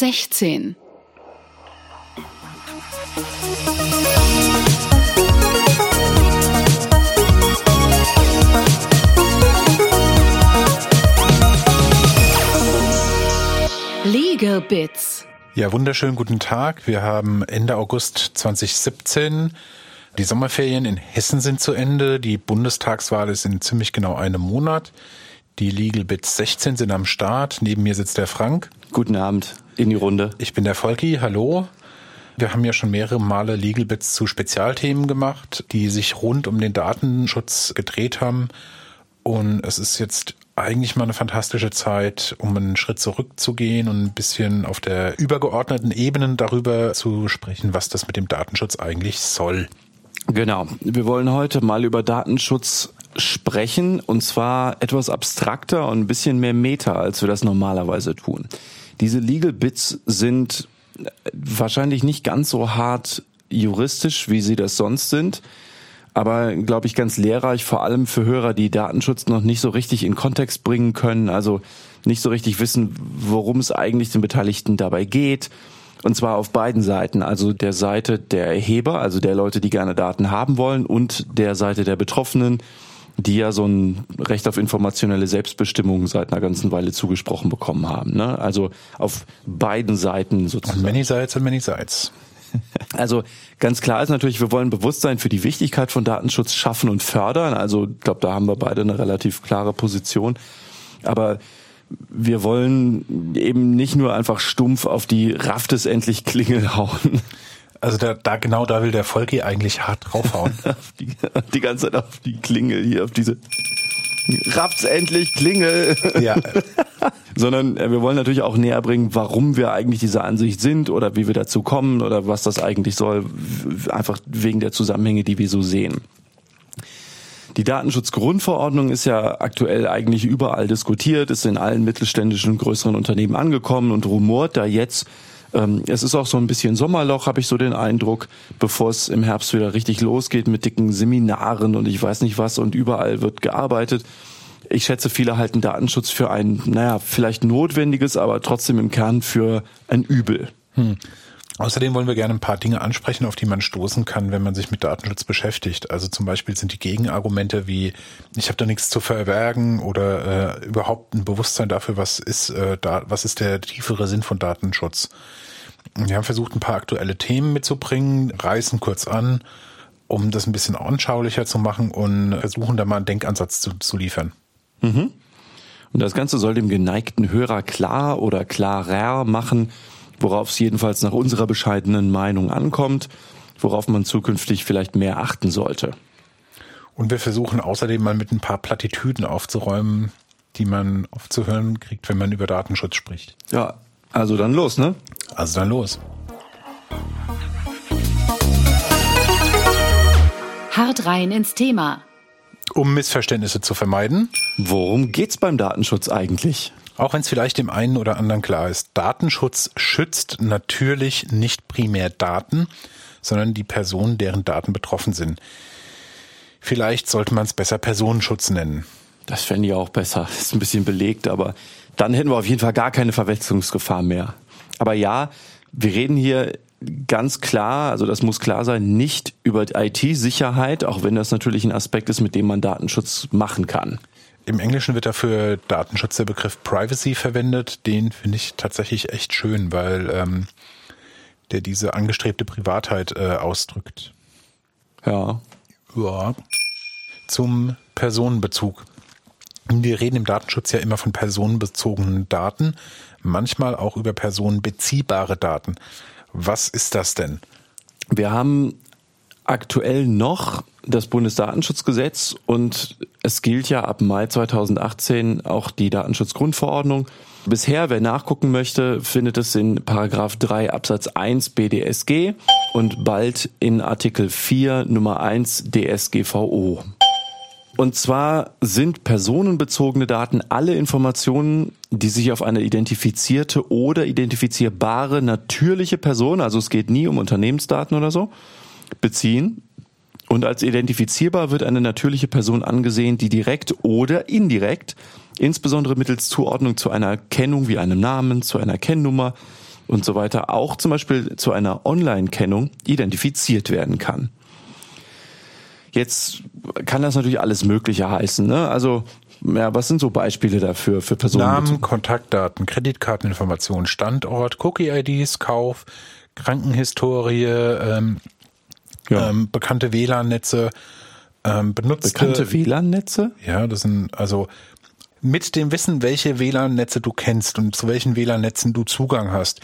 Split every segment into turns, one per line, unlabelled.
16. Legal Bits.
Ja, wunderschönen guten Tag. Wir haben Ende August 2017. Die Sommerferien in Hessen sind zu Ende. Die Bundestagswahl ist in ziemlich genau einem Monat. Die Legal Bits 16 sind am Start. Neben mir sitzt der Frank.
Guten Abend in die Runde.
Ich bin der Volki. Hallo. Wir haben ja schon mehrere Male Legal Bits zu Spezialthemen gemacht, die sich rund um den Datenschutz gedreht haben. Und es ist jetzt eigentlich mal eine fantastische Zeit, um einen Schritt zurückzugehen und ein bisschen auf der übergeordneten Ebene darüber zu sprechen, was das mit dem Datenschutz eigentlich soll.
Genau. Wir wollen heute mal über Datenschutz sprechen und zwar etwas abstrakter und ein bisschen mehr Meta, als wir das normalerweise tun. Diese Legal Bits sind wahrscheinlich nicht ganz so hart juristisch, wie sie das sonst sind aber glaube ich ganz lehrreich, vor allem für Hörer, die Datenschutz noch nicht so richtig in Kontext bringen können, also nicht so richtig wissen, worum es eigentlich den Beteiligten dabei geht. Und zwar auf beiden Seiten, also der Seite der Erheber, also der Leute, die gerne Daten haben wollen, und der Seite der Betroffenen, die ja so ein Recht auf informationelle Selbstbestimmung seit einer ganzen Weile zugesprochen bekommen haben. Ne? Also auf beiden Seiten sozusagen.
many sides and many sides.
Also ganz klar ist natürlich, wir wollen Bewusstsein für die Wichtigkeit von Datenschutz schaffen und fördern. Also ich glaube, da haben wir beide eine relativ klare Position. Aber wir wollen eben nicht nur einfach stumpf auf die Rafft es endlich Klingel hauen.
Also da, da genau da will der Volki eigentlich hart draufhauen.
die, die ganze Zeit auf die Klingel hier, auf diese Rafft's endlich, Klingel. Ja. Sondern äh, wir wollen natürlich auch näher bringen, warum wir eigentlich dieser Ansicht sind oder wie wir dazu kommen oder was das eigentlich soll, einfach wegen der Zusammenhänge, die wir so sehen. Die Datenschutzgrundverordnung ist ja aktuell eigentlich überall diskutiert, ist in allen mittelständischen und größeren Unternehmen angekommen und rumort da jetzt ähm, es ist auch so ein bisschen Sommerloch, habe ich so den Eindruck, bevor es im Herbst wieder richtig losgeht mit dicken Seminaren und ich weiß nicht was und überall wird gearbeitet. Ich schätze, viele halten Datenschutz für ein, naja, vielleicht notwendiges, aber trotzdem im Kern für ein Übel. Hm.
Außerdem wollen wir gerne ein paar Dinge ansprechen, auf die man stoßen kann, wenn man sich mit Datenschutz beschäftigt. Also zum Beispiel sind die Gegenargumente wie, ich habe da nichts zu verbergen oder äh, überhaupt ein Bewusstsein dafür, was ist, äh, da, was ist der tiefere Sinn von Datenschutz. Wir haben versucht, ein paar aktuelle Themen mitzubringen, reißen kurz an, um das ein bisschen anschaulicher zu machen und versuchen da mal einen Denkansatz zu, zu liefern.
Mhm. Und das Ganze soll dem geneigten Hörer klar oder klarer machen, worauf es jedenfalls nach unserer bescheidenen Meinung ankommt, worauf man zukünftig vielleicht mehr achten sollte.
Und wir versuchen außerdem mal mit ein paar Plattitüden aufzuräumen, die man oft zu hören kriegt, wenn man über Datenschutz spricht.
Ja, also dann los, ne?
Also dann los.
Hart rein ins Thema.
Um Missverständnisse zu vermeiden.
Worum geht's beim Datenschutz eigentlich?
Auch wenn es vielleicht dem einen oder anderen klar ist, Datenschutz schützt natürlich nicht primär Daten, sondern die Personen, deren Daten betroffen sind. Vielleicht sollte man es besser Personenschutz nennen.
Das fände ich auch besser. Ist ein bisschen belegt, aber dann hätten wir auf jeden Fall gar keine Verwechslungsgefahr mehr. Aber ja, wir reden hier ganz klar, also das muss klar sein, nicht über IT-Sicherheit, auch wenn das natürlich ein Aspekt ist, mit dem man Datenschutz machen kann.
Im Englischen wird dafür Datenschutz der Begriff Privacy verwendet. Den finde ich tatsächlich echt schön, weil ähm, der diese angestrebte Privatheit äh, ausdrückt.
Ja.
Ja. Zum Personenbezug. Wir reden im Datenschutz ja immer von personenbezogenen Daten, manchmal auch über personenbeziehbare Daten. Was ist das denn?
Wir haben aktuell noch das Bundesdatenschutzgesetz und es gilt ja ab Mai 2018 auch die Datenschutzgrundverordnung. Bisher, wer nachgucken möchte, findet es in Paragraph 3 Absatz 1 BDSG und bald in Artikel 4 Nummer 1 DSGVO. Und zwar sind personenbezogene Daten alle Informationen, die sich auf eine identifizierte oder identifizierbare natürliche Person, also es geht nie um Unternehmensdaten oder so, beziehen und als identifizierbar wird eine natürliche Person angesehen, die direkt oder indirekt, insbesondere mittels Zuordnung zu einer Kennung wie einem Namen, zu einer Kennnummer und so weiter auch zum Beispiel zu einer Online-Kennung identifiziert werden kann. Jetzt kann das natürlich alles Mögliche heißen. Ne? Also ja, was sind so Beispiele dafür für Personen?
Namen, Kontaktdaten, Kreditkarteninformationen, Standort, Cookie-IDs, Kauf, Krankenhistorie, ähm,
Ja.
ähm, bekannte WLAN-Netze, ähm, benutzte
Bekannte WLAN-Netze?
Ja, das sind also mit dem Wissen, welche WLAN-Netze du kennst und zu welchen WLAN-Netzen du Zugang hast,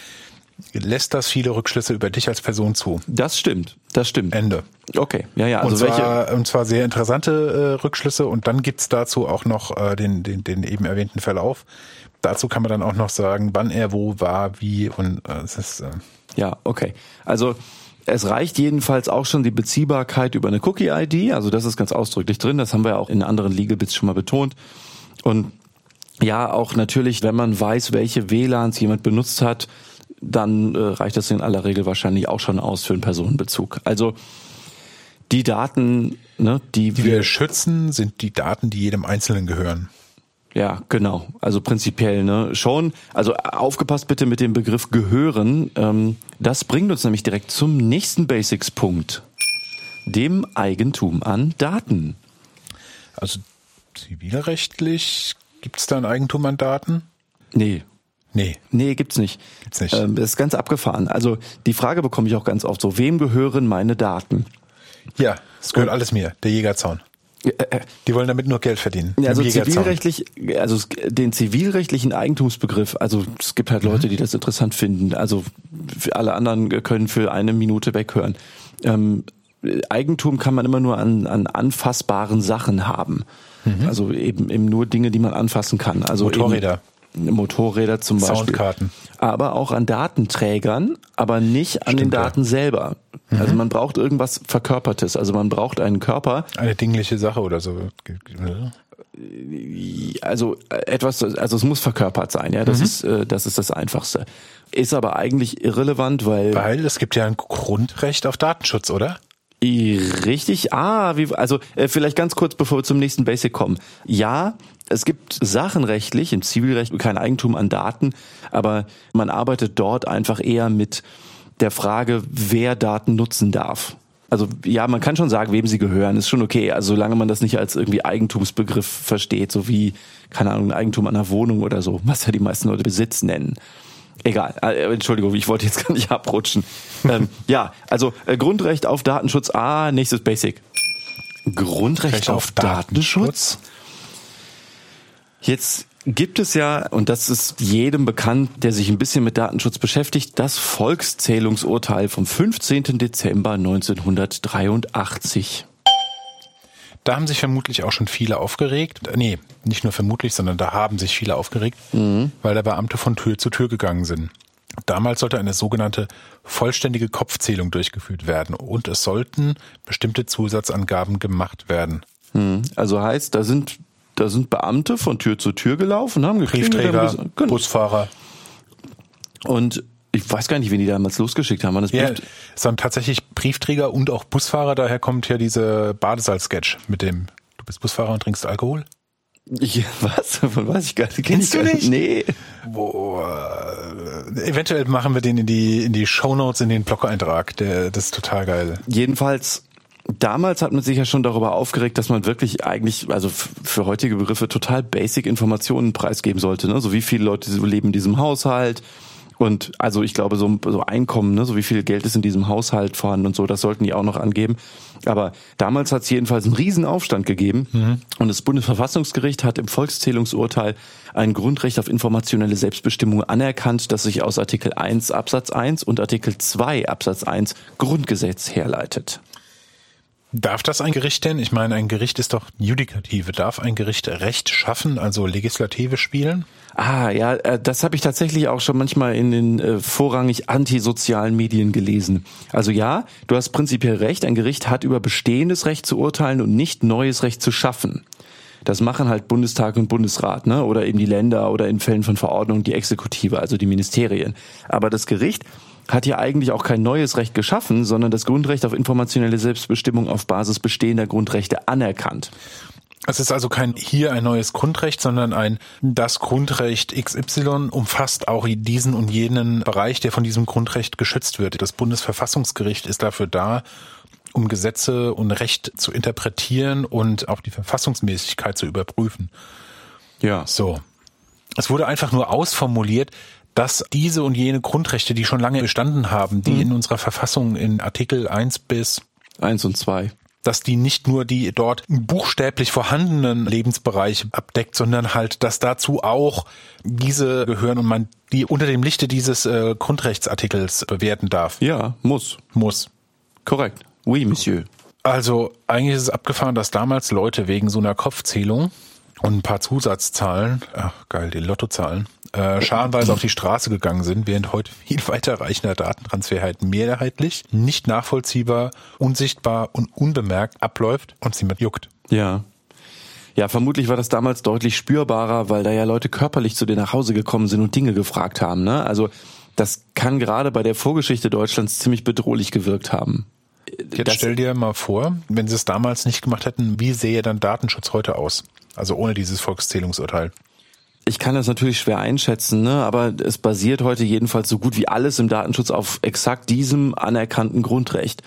lässt das viele Rückschlüsse über dich als Person zu.
Das stimmt, das stimmt.
Ende.
Okay, ja, ja. Also
und,
welche?
zwar, und zwar sehr interessante äh, Rückschlüsse und dann gibt's dazu auch noch äh, den, den, den eben erwähnten Verlauf. Dazu kann man dann auch noch sagen, wann er wo war, wie und äh, es ist äh,
Ja, okay. Also es reicht jedenfalls auch schon die Beziehbarkeit über eine Cookie-ID. Also das ist ganz ausdrücklich drin. Das haben wir ja auch in anderen Legal Bits schon mal betont. Und ja, auch natürlich, wenn man weiß, welche WLANs jemand benutzt hat, dann äh, reicht das in aller Regel wahrscheinlich auch schon aus für einen Personenbezug. Also die Daten, ne, die,
die wir schützen, sind die Daten, die jedem Einzelnen gehören.
Ja, genau. Also prinzipiell ne, schon. Also aufgepasst bitte mit dem Begriff gehören. Ähm, das bringt uns nämlich direkt zum nächsten Basics-Punkt. Dem Eigentum an Daten.
Also zivilrechtlich gibt's da ein Eigentum an Daten?
Nee.
Nee.
Nee, gibt's nicht.
Gibt's nicht.
Ähm, das ist ganz abgefahren. Also die Frage bekomme ich auch ganz oft so, wem gehören meine Daten?
Ja, es gehört alles mir, der Jägerzaun.
Äh, äh,
Die wollen damit nur Geld verdienen.
Ja, also zivilrechtlich, also den zivilrechtlichen Eigentumsbegriff, also es gibt halt Leute, die das interessant finden. Also alle anderen können für eine Minute weghören. Ähm, Eigentum kann man immer nur an, an anfassbaren Sachen haben. Also eben, eben nur Dinge, die man anfassen kann. Also
Motorräder.
Eben Motorräder zum Beispiel.
Soundkarten.
Aber auch an Datenträgern, aber nicht an den
Stimmt, ja.
Daten selber. Also man braucht irgendwas Verkörpertes. Also man braucht einen Körper,
Eine dingliche Sache oder so.
also äh, etwas, also es muss verkörpert sein, ja, das ist, äh, das ist das Einfachste. Ist aber eigentlich irrelevant, weil,
Weil es gibt ja ein Grundrecht auf Datenschutz, oder?
Richtig, ah, wie, also äh, vielleicht ganz kurz, bevor wir zum nächsten Basic kommen. Ja, es gibt sachenrechtlich im Zivilrecht kein Eigentum an Daten, aber man arbeitet dort einfach eher mit der Frage, wer Daten nutzen darf. Also ja, man kann schon sagen, wem sie gehören, ist schon okay. Also solange man das nicht als irgendwie Eigentumsbegriff versteht, so wie, keine Ahnung, Eigentum an einer Wohnung oder so, was ja die meisten Leute Besitz nennen. Egal, äh, Entschuldigung, ich wollte jetzt gar nicht abrutschen. ähm, ja, also äh, Grundrecht auf Datenschutz, ah, nächstes Basic. Grundrecht
Recht
auf,
auf
Datenschutz? Jetzt gibt es ja, und das ist jedem bekannt, der sich ein bisschen mit Datenschutz beschäftigt, das Volkszählungsurteil vom 15. Dezember 1983.
Da haben sich vermutlich auch schon viele aufgeregt. Nee, nicht nur vermutlich, sondern da haben sich viele aufgeregt, weil da Beamte von Tür zu Tür gegangen sind. Damals sollte eine sogenannte vollständige Kopfzählung durchgeführt werden und es sollten bestimmte Zusatzangaben gemacht werden.
Also heißt, da sind da sind Beamte von Tür zu Tür gelaufen, haben
Briefträger,
genau.
Busfahrer.
und ich weiß gar nicht, wen die damals losgeschickt haben. Waren das
Ja,
Brief-
es waren tatsächlich Briefträger und auch Busfahrer. Daher kommt ja diese Badesalz-Sketch mit dem, du bist Busfahrer und trinkst Alkohol.
Ich, was? Von weiß ich gar nicht. Kenn
Kennst du nicht?
Nee.
Boah, äh, eventuell machen wir den in die, in die Shownotes, in den Blog-Eintrag. Der, das ist total geil.
Jedenfalls, damals hat man sich ja schon darüber aufgeregt, dass man wirklich eigentlich, also für heutige Begriffe, total basic Informationen preisgeben sollte. Ne? So wie viele Leute leben in diesem Haushalt. Und also ich glaube, so, so Einkommen, ne? so wie viel Geld ist in diesem Haushalt vorhanden und so, das sollten die auch noch angeben. Aber damals hat es jedenfalls einen Riesenaufstand gegeben. Und das Bundesverfassungsgericht hat im Volkszählungsurteil ein Grundrecht auf informationelle Selbstbestimmung anerkannt, das sich aus Artikel 1 Absatz 1 und Artikel 2 Absatz 1 Grundgesetz herleitet.
Darf das ein Gericht denn? Ich meine, ein Gericht ist doch Judikative. Darf ein Gericht Recht schaffen, also Legislative spielen?
Ah, ja, äh, das habe ich tatsächlich auch schon manchmal in den äh, vorrangig antisozialen Medien gelesen. Also ja, du hast prinzipiell recht, ein Gericht hat über bestehendes Recht zu urteilen und nicht neues Recht zu schaffen. Das machen halt Bundestag und Bundesrat, ne? Oder eben die Länder oder in Fällen von Verordnungen die Exekutive, also die Ministerien. Aber das Gericht hat ja eigentlich auch kein neues Recht geschaffen, sondern das Grundrecht auf informationelle Selbstbestimmung auf Basis bestehender Grundrechte anerkannt.
Es ist also kein hier ein neues Grundrecht, sondern ein das Grundrecht XY umfasst auch diesen und jenen Bereich, der von diesem Grundrecht geschützt wird. Das Bundesverfassungsgericht ist dafür da, um Gesetze und Recht zu interpretieren und auch die Verfassungsmäßigkeit zu überprüfen.
Ja.
So. Es wurde einfach nur ausformuliert, dass diese und jene Grundrechte, die schon lange bestanden haben, die mhm. in unserer Verfassung in Artikel 1 bis
1 und 2
dass die nicht nur die dort buchstäblich vorhandenen Lebensbereiche abdeckt, sondern halt, dass dazu auch diese gehören und man die unter dem Lichte dieses äh, Grundrechtsartikels bewerten darf.
Ja, muss.
Muss.
Korrekt. Oui, Monsieur.
Also eigentlich ist es abgefahren, dass damals Leute wegen so einer Kopfzählung und ein paar Zusatzzahlen, ach geil, die Lottozahlen, äh, scharenweise auf die Straße gegangen sind, während heute viel weiterreichender Datentransfer halt mehrheitlich, nicht nachvollziehbar, unsichtbar und unbemerkt abläuft und sie mit juckt.
Ja. Ja, vermutlich war das damals deutlich spürbarer, weil da ja Leute körperlich zu dir nach Hause gekommen sind und Dinge gefragt haben. Ne? Also das kann gerade bei der Vorgeschichte Deutschlands ziemlich bedrohlich gewirkt haben.
Jetzt das stell dir mal vor, wenn sie es damals nicht gemacht hätten, wie sähe dann Datenschutz heute aus? Also ohne dieses Volkszählungsurteil
ich kann das natürlich schwer einschätzen, ne? aber es basiert heute jedenfalls so gut wie alles im Datenschutz auf exakt diesem anerkannten Grundrecht.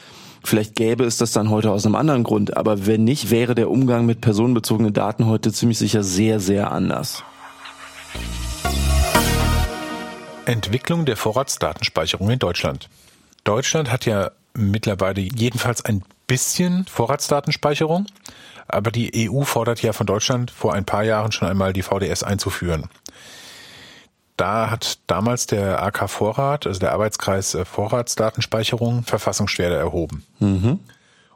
Vielleicht gäbe es das dann heute aus einem anderen Grund, aber wenn nicht, wäre der Umgang mit personenbezogenen Daten heute ziemlich sicher sehr, sehr anders.
Entwicklung der Vorratsdatenspeicherung in Deutschland. Deutschland hat ja mittlerweile jedenfalls ein bisschen Vorratsdatenspeicherung. Aber die EU fordert ja von Deutschland vor ein paar Jahren schon einmal die VDS einzuführen. Da hat damals der AK Vorrat, also der Arbeitskreis äh, Vorratsdatenspeicherung, Verfassungsschwerde erhoben. Mhm.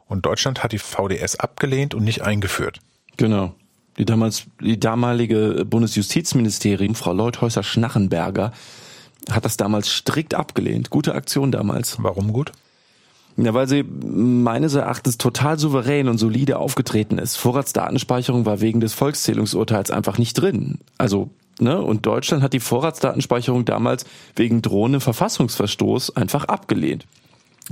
Und Deutschland hat die VDS abgelehnt und nicht eingeführt.
Genau. Die damals, die damalige Bundesjustizministerin, Frau Leuthäuser-Schnachenberger, hat das damals strikt abgelehnt. Gute Aktion damals.
Warum gut?
Ja, weil sie meines Erachtens total souverän und solide aufgetreten ist. Vorratsdatenspeicherung war wegen des Volkszählungsurteils einfach nicht drin. Also, ne, und Deutschland hat die Vorratsdatenspeicherung damals wegen drohendem Verfassungsverstoß einfach abgelehnt.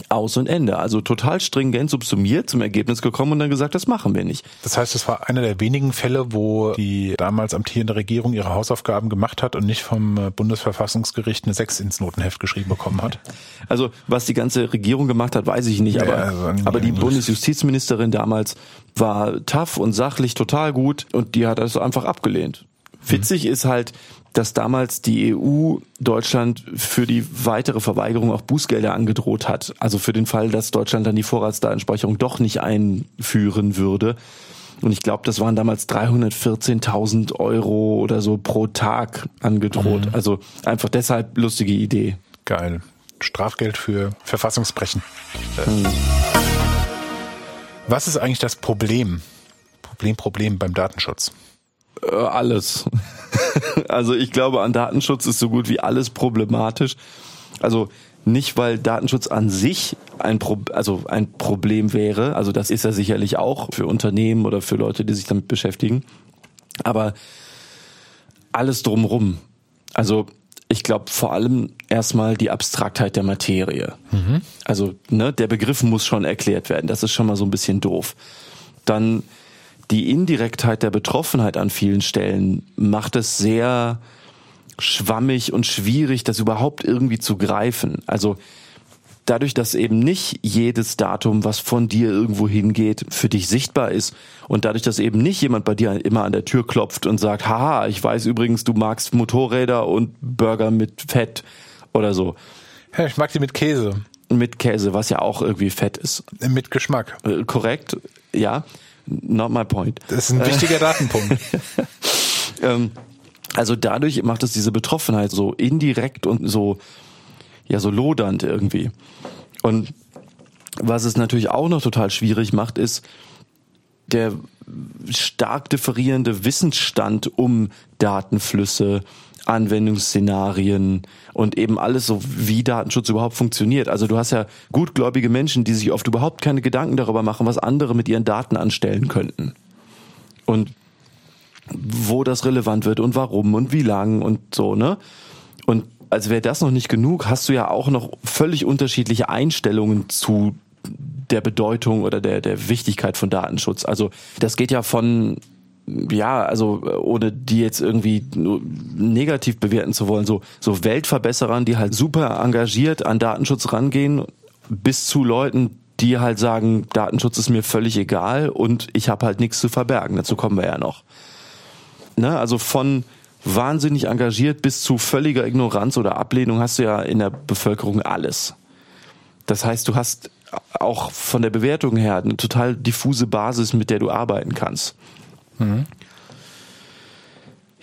Aus und Ende. Also total stringent subsumiert zum Ergebnis gekommen und dann gesagt, das machen wir nicht.
Das heißt, es war einer der wenigen Fälle, wo die damals amtierende Regierung ihre Hausaufgaben gemacht hat und nicht vom äh, Bundesverfassungsgericht eine 6 ins Notenheft geschrieben bekommen hat.
Also was die ganze Regierung gemacht hat, weiß ich nicht, aber, ja, also aber die Bundesjustizministerin damals war tough und sachlich total gut und die hat das einfach abgelehnt. Witzig mhm. ist halt, dass damals die EU Deutschland für die weitere Verweigerung auch Bußgelder angedroht hat. Also für den Fall, dass Deutschland dann die Vorratsdatenspeicherung doch nicht einführen würde. Und ich glaube, das waren damals 314.000 Euro oder so pro Tag angedroht. Mhm. Also einfach deshalb lustige Idee.
Geil. Strafgeld für Verfassungsbrechen. Mhm. Was ist eigentlich das Problem? Problem, Problem beim Datenschutz?
Äh, alles. also ich glaube, an Datenschutz ist so gut wie alles problematisch. Also nicht, weil Datenschutz an sich ein, Pro also ein Problem wäre, also das ist er sicherlich auch für Unternehmen oder für Leute, die sich damit beschäftigen, aber alles drumrum. Also ich glaube vor allem erstmal die Abstraktheit der Materie. Mhm. Also ne, der Begriff muss schon erklärt werden. Das ist schon mal so ein bisschen doof. Dann die Indirektheit der Betroffenheit an vielen Stellen macht es sehr schwammig und schwierig, das überhaupt irgendwie zu greifen. Also dadurch, dass eben nicht jedes Datum, was von dir irgendwo hingeht, für dich sichtbar ist und dadurch, dass eben nicht jemand bei dir immer an der Tür klopft und sagt, haha, ich weiß übrigens, du magst Motorräder und Burger mit Fett oder so.
Ich mag die mit Käse.
Mit Käse, was ja auch irgendwie Fett ist.
Mit Geschmack.
Äh, korrekt, ja. Not my point.
Das ist ein wichtiger Datenpunkt.
ähm, also dadurch macht es diese Betroffenheit so indirekt und so, ja, so lodernd irgendwie. Und was es natürlich auch noch total schwierig macht, ist der stark differierende Wissensstand um Datenflüsse, Anwendungsszenarien und eben alles so, wie Datenschutz überhaupt funktioniert. Also du hast ja gutgläubige Menschen, die sich oft überhaupt keine Gedanken darüber machen, was andere mit ihren Daten anstellen könnten. Und wo das relevant wird und warum und wie lang und so, ne? Und als wäre das noch nicht genug, hast du ja auch noch völlig unterschiedliche Einstellungen zu der Bedeutung oder der, der Wichtigkeit von Datenschutz. Also das geht ja von ja, also ohne die jetzt irgendwie negativ bewerten zu wollen, so, so Weltverbesserern, die halt super engagiert an Datenschutz rangehen, bis zu Leuten, die halt sagen, Datenschutz ist mir völlig egal und ich habe halt nichts zu verbergen. Dazu kommen wir ja noch. Ne? Also von wahnsinnig engagiert bis zu völliger Ignoranz oder Ablehnung hast du ja in der Bevölkerung alles. Das heißt, du hast auch von der Bewertung her eine total diffuse Basis, mit der du arbeiten kannst. Mhm.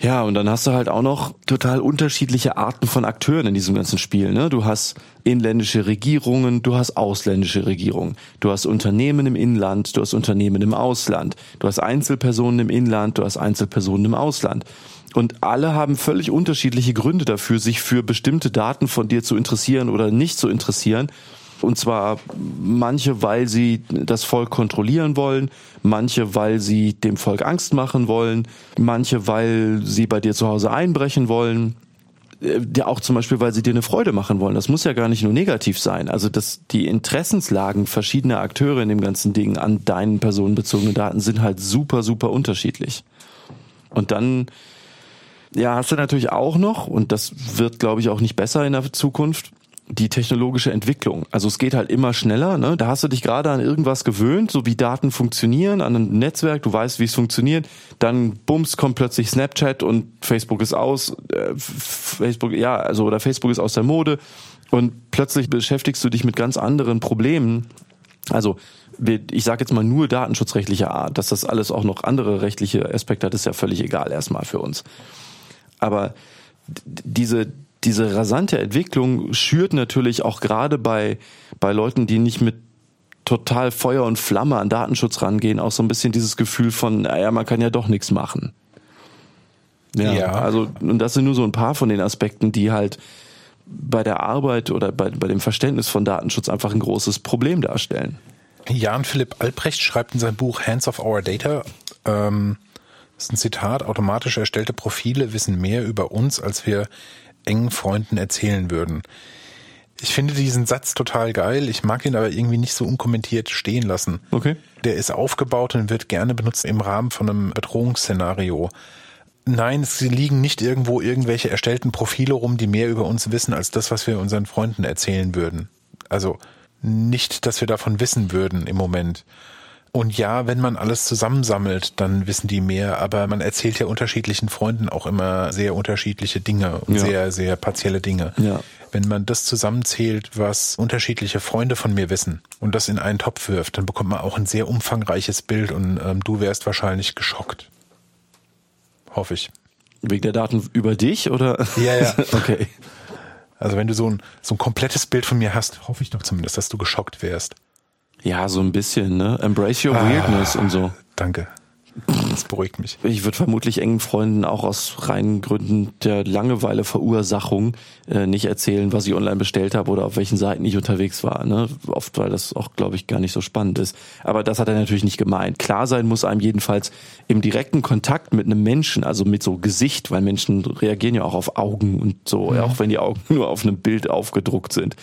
Ja, und dann hast du halt auch noch total unterschiedliche Arten von Akteuren in diesem ganzen Spiel. Ne? Du hast inländische Regierungen, du hast ausländische Regierungen, du hast Unternehmen im Inland, du hast Unternehmen im Ausland, du hast Einzelpersonen im Inland, du hast Einzelpersonen im Ausland. Und alle haben völlig unterschiedliche Gründe dafür, sich für bestimmte Daten von dir zu interessieren oder nicht zu interessieren. Und zwar manche, weil sie das Volk kontrollieren wollen, manche, weil sie dem Volk Angst machen wollen, manche, weil sie bei dir zu Hause einbrechen wollen. Äh, ja, auch zum Beispiel, weil sie dir eine Freude machen wollen. Das muss ja gar nicht nur negativ sein. Also dass die Interessenslagen verschiedener Akteure in dem ganzen Ding an deinen personenbezogenen Daten sind halt super, super unterschiedlich. Und dann ja, hast du natürlich auch noch, und das wird, glaube ich, auch nicht besser in der Zukunft, die technologische Entwicklung. Also es geht halt immer schneller. Ne? Da hast du dich gerade an irgendwas gewöhnt, so wie Daten funktionieren, an ein Netzwerk, du weißt, wie es funktioniert. Dann bums kommt plötzlich Snapchat und Facebook ist aus. Äh, Facebook, ja, also oder Facebook ist aus der Mode und plötzlich beschäftigst du dich mit ganz anderen Problemen. Also ich sage jetzt mal nur datenschutzrechtlicher Art, dass das alles auch noch andere rechtliche Aspekte hat, ist ja völlig egal erstmal für uns. Aber diese diese rasante Entwicklung schürt natürlich auch gerade bei, bei Leuten, die nicht mit total Feuer und Flamme an Datenschutz rangehen, auch so ein bisschen dieses Gefühl von, naja, man kann ja doch nichts machen. Ja, ja, also, und das sind nur so ein paar von den Aspekten, die halt bei der Arbeit oder bei, bei dem Verständnis von Datenschutz einfach ein großes Problem darstellen.
Jan Philipp Albrecht schreibt in seinem Buch Hands of Our Data, ähm, das ist ein Zitat, automatisch erstellte Profile wissen mehr über uns, als wir engen Freunden erzählen würden. Ich finde diesen Satz total geil. Ich mag ihn aber irgendwie nicht so unkommentiert stehen lassen.
Okay.
Der ist aufgebaut und wird gerne benutzt im Rahmen von einem Bedrohungsszenario. Nein, es liegen nicht irgendwo irgendwelche erstellten Profile rum, die mehr über uns wissen als das, was wir unseren Freunden erzählen würden. Also nicht, dass wir davon wissen würden im Moment. Und ja, wenn man alles zusammensammelt, dann wissen die mehr, aber man erzählt ja unterschiedlichen Freunden auch immer sehr unterschiedliche Dinge und ja. sehr, sehr partielle Dinge.
Ja.
Wenn man das zusammenzählt, was unterschiedliche Freunde von mir wissen und das in einen Topf wirft, dann bekommt man auch ein sehr umfangreiches Bild und ähm, du wärst wahrscheinlich geschockt. Hoffe ich.
Wegen der Daten über dich oder?
Ja, ja.
okay.
Also wenn du so ein, so ein komplettes Bild von mir hast, hoffe ich doch zumindest, dass du geschockt wärst.
Ja, so ein bisschen, ne? Embrace your ah, weirdness und so.
Danke. Das beruhigt mich.
Ich würde vermutlich engen Freunden auch aus reinen Gründen der Langeweile Verursachung äh, nicht erzählen, was ich online bestellt habe oder auf welchen Seiten ich unterwegs war. Ne? Oft, weil das auch, glaube ich, gar nicht so spannend ist. Aber das hat er natürlich nicht gemeint. Klar sein muss einem jedenfalls im direkten Kontakt mit einem Menschen, also mit so Gesicht, weil Menschen reagieren ja auch auf Augen und so, ja. auch wenn die Augen nur auf einem Bild aufgedruckt sind.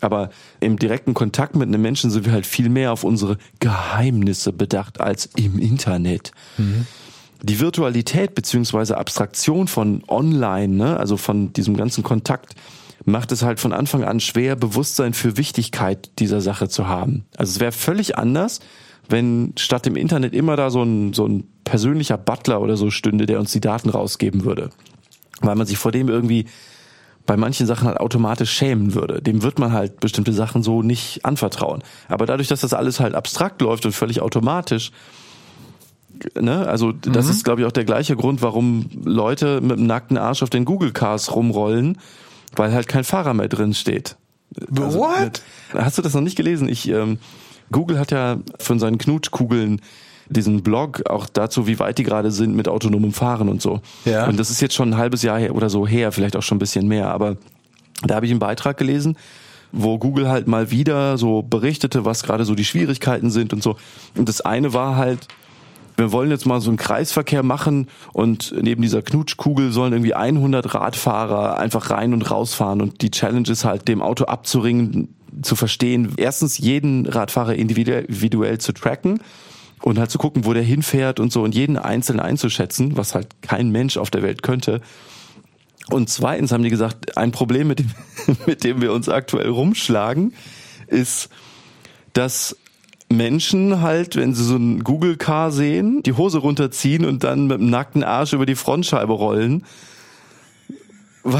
Aber im direkten Kontakt mit einem Menschen sind wir halt viel mehr auf unsere Geheimnisse bedacht als im Internet. Mhm. Die Virtualität beziehungsweise Abstraktion von online, ne, also von diesem ganzen Kontakt, macht es halt von Anfang an schwer, Bewusstsein für Wichtigkeit dieser Sache zu haben. Also es wäre völlig anders, wenn statt im Internet immer da so ein, so ein persönlicher Butler oder so stünde, der uns die Daten rausgeben würde. Weil man sich vor dem irgendwie bei manchen Sachen halt automatisch schämen würde. Dem wird man halt bestimmte Sachen so nicht anvertrauen. Aber dadurch, dass das alles halt abstrakt läuft und völlig automatisch, ne, also das mhm. ist, glaube ich, auch der gleiche Grund, warum Leute mit dem nackten Arsch auf den Google Cars rumrollen, weil halt kein Fahrer mehr drin steht.
Also, What?
Hast du das noch nicht gelesen? Ich ähm, Google hat ja von seinen Knutschkugeln diesen Blog auch dazu, wie weit die gerade sind mit autonomem Fahren und so.
Ja.
Und das ist jetzt schon ein halbes Jahr her oder so her, vielleicht auch schon ein bisschen mehr. Aber da habe ich einen Beitrag gelesen, wo Google halt mal wieder so berichtete, was gerade so die Schwierigkeiten sind und so. Und das eine war halt, wir wollen jetzt mal so einen Kreisverkehr machen und neben dieser Knutschkugel sollen irgendwie 100 Radfahrer einfach rein und rausfahren und die Challenge ist halt, dem Auto abzuringen, zu verstehen, erstens jeden Radfahrer individuell, individuell zu tracken und halt zu gucken, wo der hinfährt und so und jeden einzeln einzuschätzen, was halt kein Mensch auf der Welt könnte. Und zweitens haben die gesagt, ein Problem, mit dem, mit dem wir uns aktuell rumschlagen, ist, dass Menschen halt, wenn sie so einen Google-Car sehen, die Hose runterziehen und dann mit dem nackten Arsch über die Frontscheibe rollen.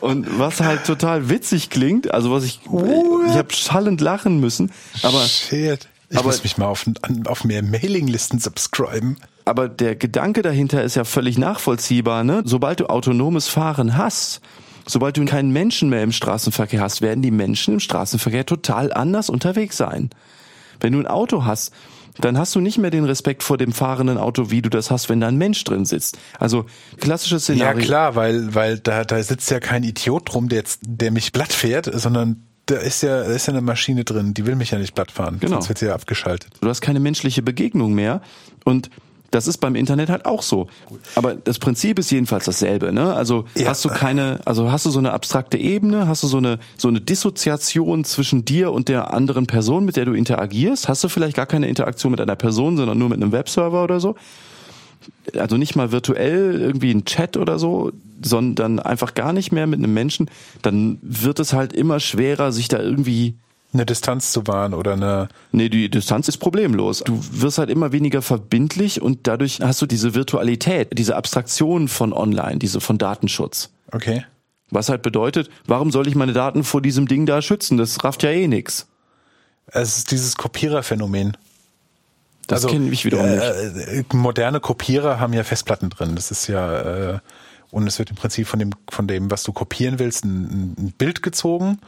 Und was halt total witzig klingt, also was ich, ich habe schallend lachen müssen, aber
Shit. Ich
aber-
muss mich mal auf, auf mehr Mailinglisten subscriben.
aber der Gedanke dahinter ist ja völlig nachvollziehbar, ne? Sobald du autonomes Fahren hast, sobald du keinen Menschen mehr im Straßenverkehr hast, werden die Menschen im Straßenverkehr total anders unterwegs sein. Wenn du ein Auto hast, dann hast du nicht mehr den Respekt vor dem fahrenden Auto, wie du das hast, wenn da ein Mensch drin sitzt. Also klassisches
Ja
Szenario.
klar, weil, weil da, da sitzt ja kein Idiot drum, der, jetzt, der mich glatt fährt, sondern da ist ja, da ist ja eine Maschine drin, die will mich ja nicht glatt fahren.
Genau.
Sonst wird sie ja abgeschaltet.
Du hast keine menschliche Begegnung mehr und das ist beim Internet halt auch so. Aber das Prinzip ist jedenfalls dasselbe, ne? Also
Ja.
hast du keine, also hast du so eine abstrakte Ebene, hast du so eine so eine Dissoziation zwischen dir und der anderen Person, mit der du interagierst? Hast du vielleicht gar keine Interaktion mit einer Person, sondern nur mit einem Webserver oder so? Also nicht mal virtuell irgendwie ein Chat oder so, sondern einfach gar nicht mehr mit einem Menschen, dann wird es halt immer schwerer, sich da irgendwie
Eine Distanz zu wahren oder eine,
Nee, die Distanz ist problemlos. Du wirst halt immer weniger verbindlich und dadurch hast du diese Virtualität, diese Abstraktion von online, diese von Datenschutz.
okay.
Was halt bedeutet, warum soll ich meine Daten vor diesem Ding da schützen? Das rafft ja eh nix.
Es ist dieses Kopiererphänomen.
Das kenne ich wiederum nicht.
äh, äh, moderne Kopierer haben ja Festplatten drin. Das ist ja äh, und es wird im Prinzip von dem von dem, was du kopieren willst, ein, ein Bild gezogen,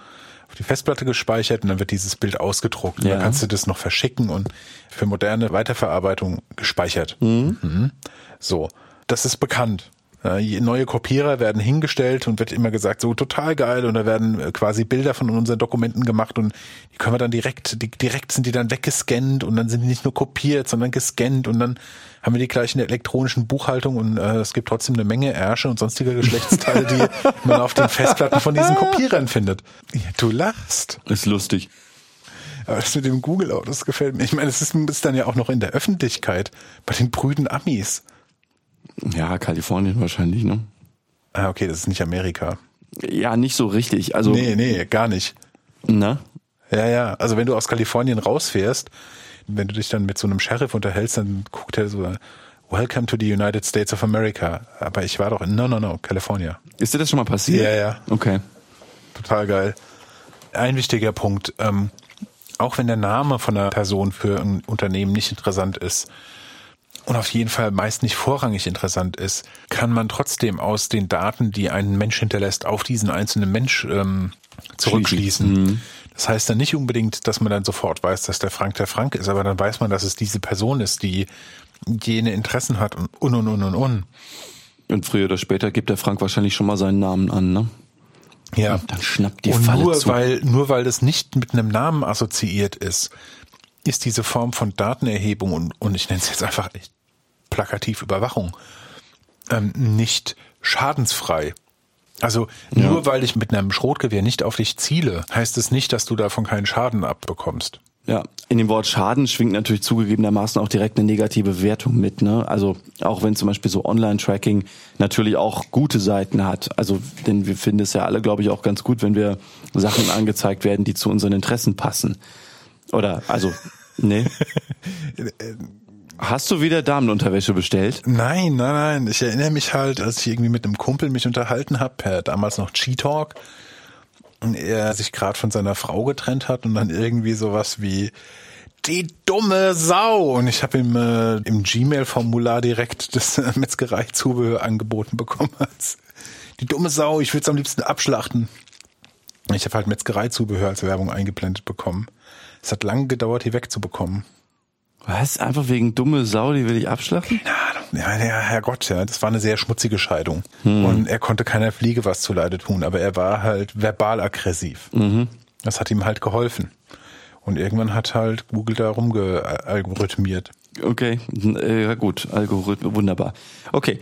auf die Festplatte gespeichert und dann wird dieses Bild ausgedruckt. Und
Ja.
dann kannst du das noch verschicken und für moderne Weiterverarbeitung gespeichert. Mhm. So, das ist bekannt. Je- Neue Kopierer werden hingestellt und wird immer gesagt, so total geil und da werden äh, quasi Bilder von unseren Dokumenten gemacht und die können wir dann direkt, die, direkt sind die dann weggescannt und dann sind die nicht nur kopiert, sondern gescannt und dann haben wir die gleich in der elektronischen Buchhaltung und äh, es gibt trotzdem eine Menge Ärsche und sonstige Geschlechtsteile, die man auf den Festplatten von diesen Kopierern findet. Ja, du lachst.
Ist lustig.
Aber das mit dem Google-Auto, das gefällt mir. Ich meine, es ist, ist dann ja auch noch in der Öffentlichkeit, bei den prüden Amis.
Ja, Kalifornien wahrscheinlich, ne?
Ah, okay, das ist nicht Amerika.
Ja, nicht so richtig. Also,
Nee, nee, gar nicht.
na?
Ja, ja. Also wenn du aus Kalifornien rausfährst, wenn du dich dann mit so einem Sheriff unterhältst, dann guckt er so, Welcome to the United States of America. Aber ich war doch in, no, no, no, California.
Ist dir das schon mal passiert?
Ja, ja.
Okay.
Total geil. Ein wichtiger Punkt, ähm, auch wenn der Name von einer Person für ein Unternehmen nicht interessant ist und auf jeden Fall meist nicht vorrangig interessant ist, kann man trotzdem aus den Daten, die ein Mensch hinterlässt, auf diesen einzelnen Mensch ähm, zurückschließen. Das heißt dann nicht unbedingt, dass man dann sofort weiß, dass der Frank der Frank ist, aber dann weiß man, dass es diese Person ist, die jene Interessen hat und und und und und. und.
Und früher oder später gibt der Frank wahrscheinlich schon mal seinen Namen an, ne?
Ja.
Dann schnappt die
und
Falle
nur
zu.
weil nur weil das nicht mit einem Namen assoziiert ist, ist diese Form von Datenerhebung und, und ich nenne es jetzt einfach echt plakativ Überwachung ähm, nicht schadensfrei. Also nur weil ich mit einem Schrotgewehr nicht auf dich ziele, heißt es nicht, dass du davon keinen Schaden abbekommst.
Ja, in dem Wort Schaden schwingt natürlich zugegebenermaßen auch direkt eine negative Wertung mit. Ne? Also auch wenn zum Beispiel so Online-Tracking natürlich auch gute Seiten hat. Also denn wir finden es ja alle, glaube ich, auch ganz gut, wenn wir Sachen angezeigt werden, die zu unseren Interessen passen. Oder also, ne? Hast du wieder Damenunterwäsche bestellt?
Nein, nein, nein. Ich erinnere mich halt, als ich irgendwie mit einem Kumpel mich unterhalten habe, per damals noch G-Talk, und er sich gerade von seiner Frau getrennt hat und dann irgendwie sowas wie die dumme Sau. Und ich habe ihm äh, im Gmail-Formular direkt das äh, Metzgereizubehör angeboten bekommen als die dumme Sau, ich würde es am liebsten abschlachten. Ich habe halt Metzgereizubehör als Werbung eingeblendet bekommen. Es hat lange gedauert, hier wegzubekommen.
Was? Einfach wegen dumme Sau, die will ich abschlachten?
Ja, ja, Herrgott, ja, das war eine sehr schmutzige Scheidung. Und er konnte keiner Fliege was zuleide tun, aber er war halt verbal aggressiv. Das hat ihm halt geholfen. Und irgendwann hat halt Google da rumgealgorithmiert.
Okay, äh, ja gut, Algorithmen, wunderbar. Okay.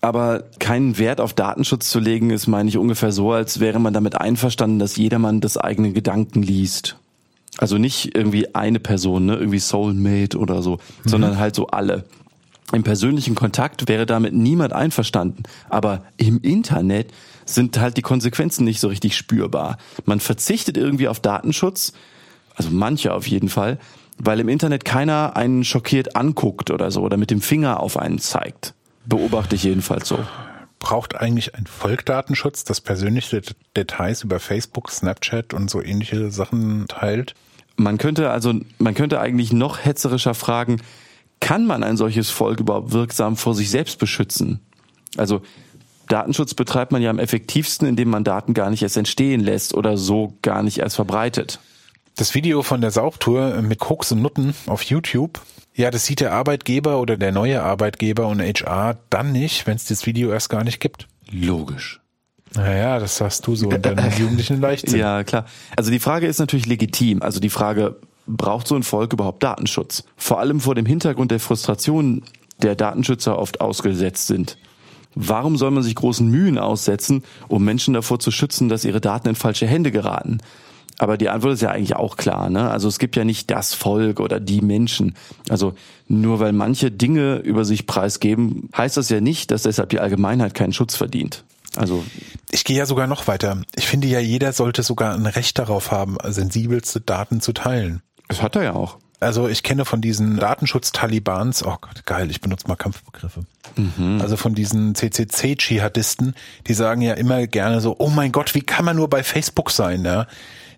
Aber keinen Wert auf Datenschutz zu legen, ist, meine ich, ungefähr so, als wäre man damit einverstanden, dass jedermann das eigene Gedanken liest. Also nicht irgendwie eine Person, ne, irgendwie Soulmate oder so, mhm. sondern halt so alle. Im persönlichen Kontakt wäre damit niemand einverstanden. Aber im Internet sind halt die Konsequenzen nicht so richtig spürbar. Man verzichtet irgendwie auf Datenschutz, also manche auf jeden Fall, weil im Internet keiner einen schockiert anguckt oder so oder mit dem Finger auf einen zeigt. Beobachte ich jedenfalls so.
Braucht eigentlich ein Volk Datenschutz, das persönliche Details über Facebook, Snapchat und so ähnliche Sachen teilt?
Man könnte also, man könnte eigentlich noch hetzerischer fragen, kann man ein solches Volk überhaupt wirksam vor sich selbst beschützen? Also Datenschutz betreibt man ja am effektivsten, indem man Daten gar nicht erst entstehen lässt oder so gar nicht erst verbreitet.
Das Video von der Saugtour mit Koks und Nutten auf YouTube, ja, das sieht der Arbeitgeber oder der neue Arbeitgeber und HR dann nicht, wenn es das Video erst gar nicht gibt.
Logisch.
Naja, das sagst du so in deinem jugendlichen Leichtsinn.
Ja, klar. Also die Frage ist natürlich legitim. Also die Frage, braucht so ein Volk überhaupt Datenschutz? Vor allem vor dem Hintergrund der Frustration, der Datenschützer oft ausgesetzt sind. Warum soll man sich großen Mühen aussetzen, um Menschen davor zu schützen, dass ihre Daten in falsche Hände geraten? Aber die Antwort ist ja eigentlich auch klar. Ne? Also es gibt ja nicht das Volk oder die Menschen. Also nur weil manche Dinge über sich preisgeben, heißt das ja nicht, dass deshalb die Allgemeinheit keinen Schutz verdient. Also
ich gehe ja sogar noch weiter. Ich finde ja, jeder sollte sogar ein Recht darauf haben, sensibelste Daten zu teilen.
Das hat er ja auch.
Also ich kenne von diesen Datenschutz-Talibans, oh Gott, geil, ich benutze mal Kampfbegriffe. Mhm. Also von diesen CCC-Dschihadisten, die sagen ja immer gerne so, oh mein Gott, wie kann man nur bei Facebook sein, ja?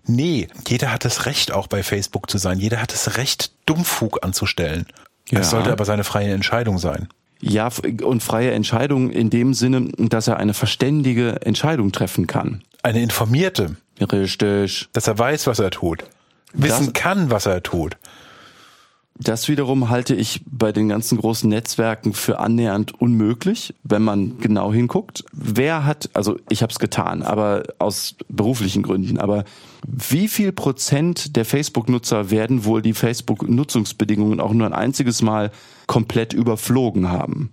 Nee, jeder hat das Recht, auch bei Facebook zu sein. Jeder hat das Recht, Dummfug anzustellen. Ja. Es sollte aber seine freie Entscheidung sein.
Ja, und freie Entscheidung in dem Sinne, dass er eine verständige Entscheidung treffen kann.
Eine informierte.
Richtig.
Dass er weiß, was er tut. Wissen das, kann, was er tut.
Das wiederum halte ich bei den ganzen großen Netzwerken für annähernd unmöglich, wenn man genau hinguckt. Wer hat, also ich habe es getan, aber aus beruflichen Gründen, aber wie viel Prozent der Facebook-Nutzer werden wohl die Facebook-Nutzungsbedingungen auch nur ein einziges Mal komplett überflogen haben?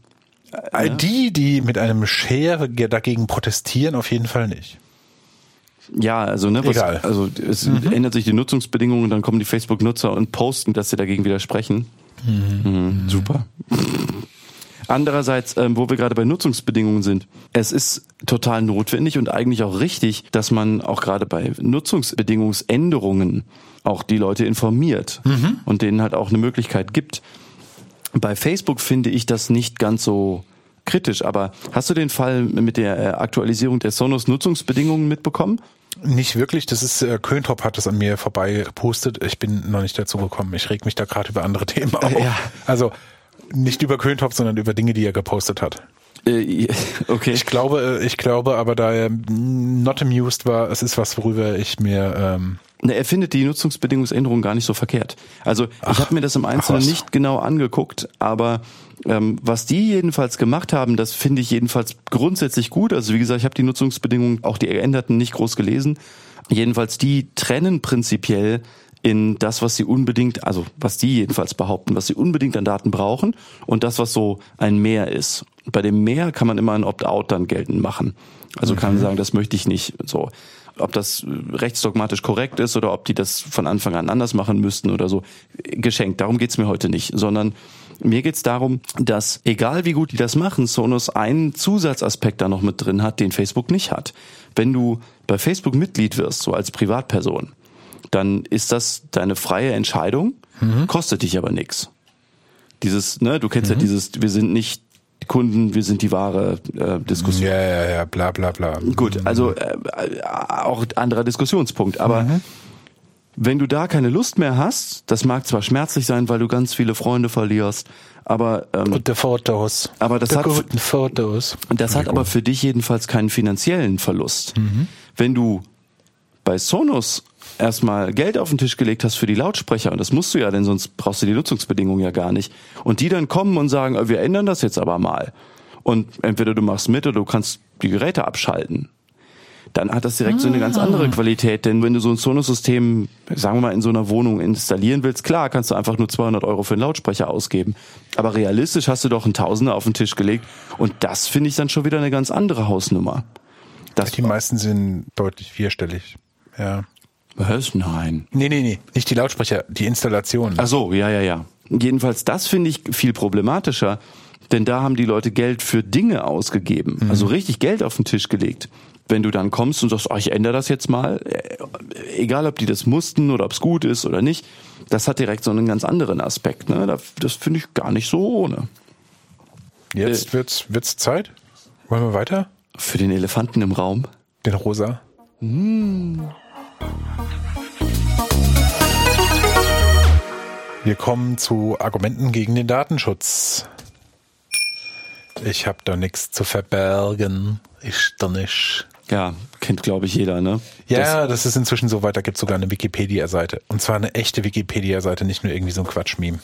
Ja? Die, die mit einem Share dagegen protestieren, auf jeden Fall nicht.
Ja, also ne, was,
Egal.
also es mhm. ändert sich die Nutzungsbedingungen, dann kommen die Facebook-Nutzer und posten, dass sie dagegen widersprechen. Mhm. Mhm, super. Andererseits, ähm, wo wir gerade bei Nutzungsbedingungen sind, es ist total notwendig und eigentlich auch richtig, dass man auch gerade bei Nutzungsbedingungsänderungen auch die Leute informiert mhm. und denen halt auch eine Möglichkeit gibt. Bei Facebook finde ich das nicht ganz so kritisch, aber hast du den Fall mit der äh, Aktualisierung der Sonos Nutzungsbedingungen mitbekommen?
Nicht wirklich. Das ist äh, Köntop hat es an mir vorbei gepostet. Ich bin noch nicht dazu gekommen. Ich reg mich da gerade über andere Themen auf. Ja. Also nicht über Köntop, sondern über Dinge, die er gepostet hat.
Äh, okay.
Ich glaube, äh, ich glaube, aber da er not amused war, es ist was, worüber ich mir ähm,
na, er findet die Nutzungsbedingungsänderung gar nicht so verkehrt. Also ich habe mir das im Einzelnen nicht genau angeguckt, aber ähm, was die jedenfalls gemacht haben, das finde ich jedenfalls grundsätzlich gut. Also wie gesagt, ich habe die Nutzungsbedingungen, auch die geänderten, nicht groß gelesen. Jedenfalls die trennen prinzipiell in das, was sie unbedingt, also was die jedenfalls behaupten, was sie unbedingt an Daten brauchen und das, was so ein Mehr ist. Bei dem Mehr kann man immer ein Opt-out dann geltend machen. Also kann man mhm. sagen, das möchte ich nicht so ob das rechtsdogmatisch korrekt ist oder ob die das von Anfang an anders machen müssten oder so, geschenkt. Darum geht's mir heute nicht, sondern mir geht's darum, dass egal wie gut die das machen, Sonos einen Zusatzaspekt da noch mit drin hat, den Facebook nicht hat. Wenn du bei Facebook Mitglied wirst, so als Privatperson, dann ist das deine freie Entscheidung, mhm. kostet dich aber nichts. Dieses, ne, du kennst mhm. ja dieses, wir sind nicht Kunden, wir sind die wahre äh, Diskussion.
Ja, ja, ja, bla bla bla.
Gut, also äh, äh, auch anderer Diskussionspunkt, aber mhm. wenn du da keine Lust mehr hast, das mag zwar schmerzlich sein, weil du ganz viele Freunde verlierst, aber
ähm, der Fotos.
Aber das hat
guten Fotos.
Das hat aber für dich jedenfalls keinen finanziellen Verlust. Mhm. Wenn du bei Sonos erstmal Geld auf den Tisch gelegt hast für die Lautsprecher, und das musst du ja, denn sonst brauchst du die Nutzungsbedingungen ja gar nicht, und die dann kommen und sagen, äh, wir ändern das jetzt aber mal, und entweder du machst mit oder du kannst die Geräte abschalten, dann hat das direkt ah. so eine ganz ah. andere Qualität. Denn wenn du so ein Sonos-System, sagen wir mal, in so einer Wohnung installieren willst, klar, kannst du einfach nur 200 Euro für einen Lautsprecher ausgeben. Aber realistisch hast du doch einen Tausender auf den Tisch gelegt. Und das finde ich dann schon wieder eine ganz andere Hausnummer.
Das die meisten sind deutlich vierstellig. Ja.
Was? Nein.
Nee, nee, nee, nicht die Lautsprecher, die Installation.
Ach so, ja, ja, ja. Jedenfalls, das finde ich viel problematischer, denn da haben die Leute Geld für Dinge ausgegeben, also richtig Geld auf den Tisch gelegt. Wenn du dann kommst und sagst, oh, ich ändere das jetzt mal, äh, egal ob die das mussten oder ob es gut ist oder nicht, das hat direkt so einen ganz anderen Aspekt. Ne? Das, finde ich gar nicht so ohne.
Jetzt wird's, wird's Zeit. Wollen wir weiter?
Für den Elefanten im Raum.
Den rosa. Wir kommen zu Argumenten gegen den Datenschutz. Ich habe da nichts zu verbergen. Ich da nicht.
Ja, kennt glaube ich jeder, ne?
Ja, das, ist inzwischen so weit, da gibt sogar eine Wikipedia-Seite. Und zwar eine echte Wikipedia-Seite, nicht nur irgendwie so ein Quatsch-Meme.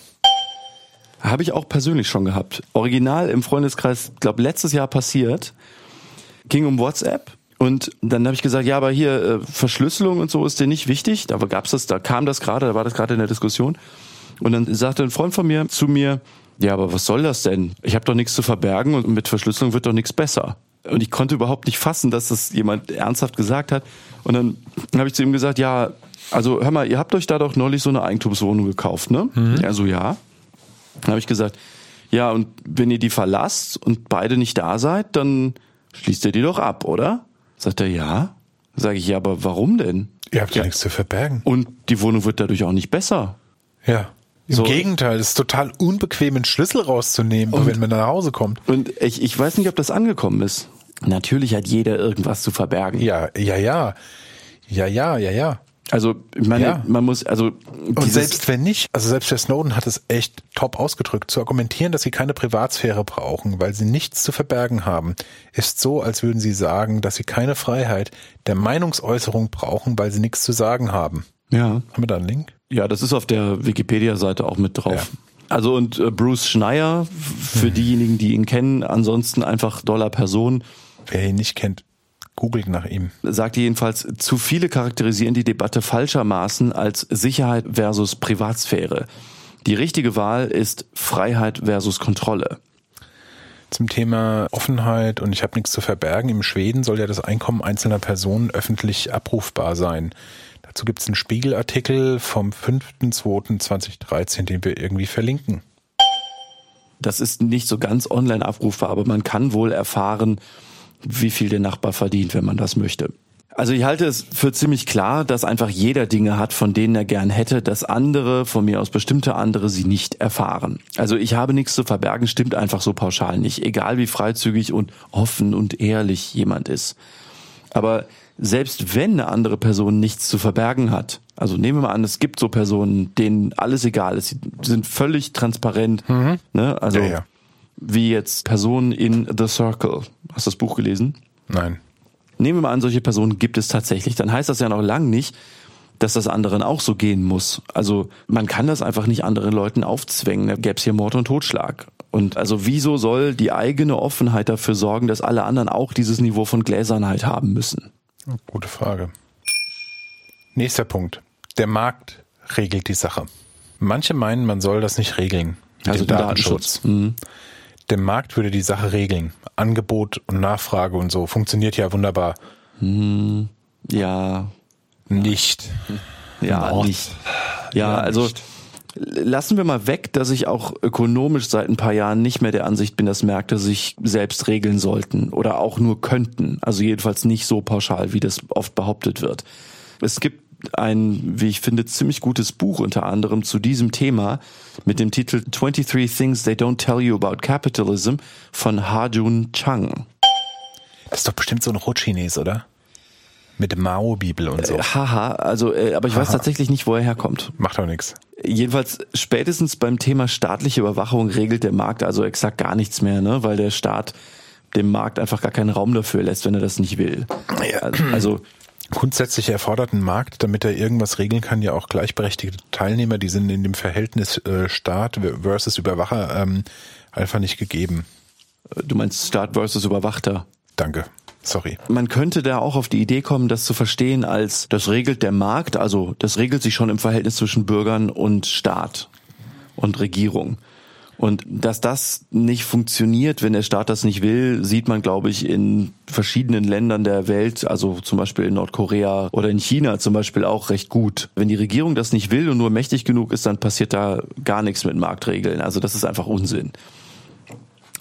Habe ich auch persönlich schon gehabt. Original im Freundeskreis, glaube letztes Jahr passiert. Ging um WhatsApp. Und dann habe ich gesagt, ja, aber hier äh, Verschlüsselung und so ist dir nicht wichtig. Da gab's das, da kam das gerade, da war das gerade in der Diskussion. Und dann sagte ein Freund von mir zu mir, ja, aber was soll das denn? Ich habe doch nichts zu verbergen und mit Verschlüsselung wird doch nichts besser. Und ich konnte überhaupt nicht fassen, dass das jemand ernsthaft gesagt hat. Und dann habe ich zu ihm gesagt, ja, also hör mal, ihr habt euch da doch neulich so eine Eigentumswohnung gekauft, ne? Ja, so ja. Dann habe ich gesagt, ja, und wenn ihr die verlasst und beide nicht da seid, dann schließt ihr die doch ab, oder? Sagt er, ja. Sage ich, ja, aber warum denn?
Ihr habt ja, nichts zu verbergen.
Und die Wohnung wird dadurch auch nicht besser.
Ja. Im
So.
Gegenteil, es ist total unbequem, einen Schlüssel rauszunehmen, wenn man nach Hause kommt.
Und ich, ich weiß nicht, ob das angekommen ist. Natürlich hat jeder irgendwas zu verbergen.
Ja, ja, ja. Ja, ja, ja, ja.
Also, ich meine,
Ja.
man muss, also,
Und selbst wenn nicht, also selbst der Snowden hat es echt top ausgedrückt, zu argumentieren, dass sie keine Privatsphäre brauchen, weil sie nichts zu verbergen haben, ist so, als würden sie sagen, dass sie keine Freiheit der Meinungsäußerung brauchen, weil sie nichts zu sagen haben.
Ja.
Haben wir da einen Link?
Ja, das ist auf der Wikipedia-Seite auch mit drauf. Also und äh, Bruce Schneier, für diejenigen, die ihn kennen, ansonsten einfach doller Person,
Wer ihn nicht kennt, googelt nach ihm.
sagt jedenfalls, zu viele charakterisieren die Debatte falschermaßen als Sicherheit versus Privatsphäre. Die richtige Wahl ist Freiheit versus Kontrolle.
Zum Thema Offenheit und ich habe nichts zu verbergen. Im Schweden soll ja das Einkommen einzelner Personen öffentlich abrufbar sein. Dazu gibt es einen Spiegelartikel vom 5.2.2013, den wir irgendwie verlinken.
Das ist nicht so ganz online abrufbar, aber man kann wohl erfahren, wie viel der Nachbar verdient, wenn man das möchte. Also ich halte es für ziemlich klar, dass einfach jeder Dinge hat, von denen er gern hätte, dass andere, von mir aus bestimmte andere, sie nicht erfahren. Also ich habe nichts zu verbergen, stimmt einfach so pauschal nicht, egal wie freizügig und offen und ehrlich jemand ist. Aber selbst wenn eine andere Person nichts zu verbergen hat, also nehmen wir mal an, es gibt so Personen, denen alles egal ist, sie sind völlig transparent, ne? also
Ja, ja.
wie jetzt Personen in The Circle. Hast du das Buch gelesen?
Nein.
Nehmen wir mal an, solche Personen gibt es tatsächlich. Dann heißt das ja noch lang nicht, dass das anderen auch so gehen muss. Also man kann das einfach nicht anderen Leuten aufzwängen. Da gäbe es hier Mord und Totschlag. Und also wieso soll die eigene Offenheit dafür sorgen, dass alle anderen auch dieses Niveau von Gläsernheit haben müssen?
Gute Frage. Nächster Punkt. Der Markt regelt die Sache. Manche meinen, man soll das nicht regeln.
Also den Datenschutz. Mhm.
Der Markt würde die Sache regeln. Angebot und Nachfrage und so funktioniert ja wunderbar.
Ja,
Nicht.
ja,
Mord.
nicht. Ja,
Ja,
also
nicht.
Lassen wir mal weg, dass ich auch ökonomisch seit ein paar Jahren nicht mehr der Ansicht bin, dass Märkte sich selbst regeln sollten oder auch nur könnten. Also jedenfalls nicht so pauschal, wie das oft behauptet wird. Es gibt ein, wie ich finde, ziemlich gutes Buch unter anderem zu diesem Thema mit dem Titel 23 Things They Don't Tell You About Capitalism von Ha-Jun Chang.
Das ist doch bestimmt so ein Rutschchines, oder? Mit Mao-Bibel und so.
Haha, also, äh, aber ich weiß tatsächlich nicht, wo er herkommt.
Macht doch nichts.
Jedenfalls spätestens beim Thema staatliche Überwachung regelt der Markt also exakt gar nichts mehr, ne? weil der Staat dem Markt einfach gar keinen Raum dafür lässt, wenn er das nicht will. Also
Grundsätzlich erfordert ein Markt, damit er irgendwas regeln kann, ja auch gleichberechtigte Teilnehmer, die sind in dem Verhältnis äh, Staat versus Überwacher ähm, einfach nicht gegeben.
du meinst Staat versus Überwachter.
Danke. Sorry.
Man könnte da auch auf die Idee kommen, das zu verstehen als, das regelt der Markt, also das regelt sich schon im Verhältnis zwischen Bürgern und Staat und Regierung. Und dass das nicht funktioniert, wenn der Staat das nicht will, sieht man, glaube ich, in verschiedenen Ländern der Welt, also zum Beispiel in Nordkorea oder in China zum Beispiel auch recht gut. Wenn die Regierung das nicht will und nur mächtig genug ist, dann passiert da gar nichts mit Marktregeln. Also das ist einfach Unsinn.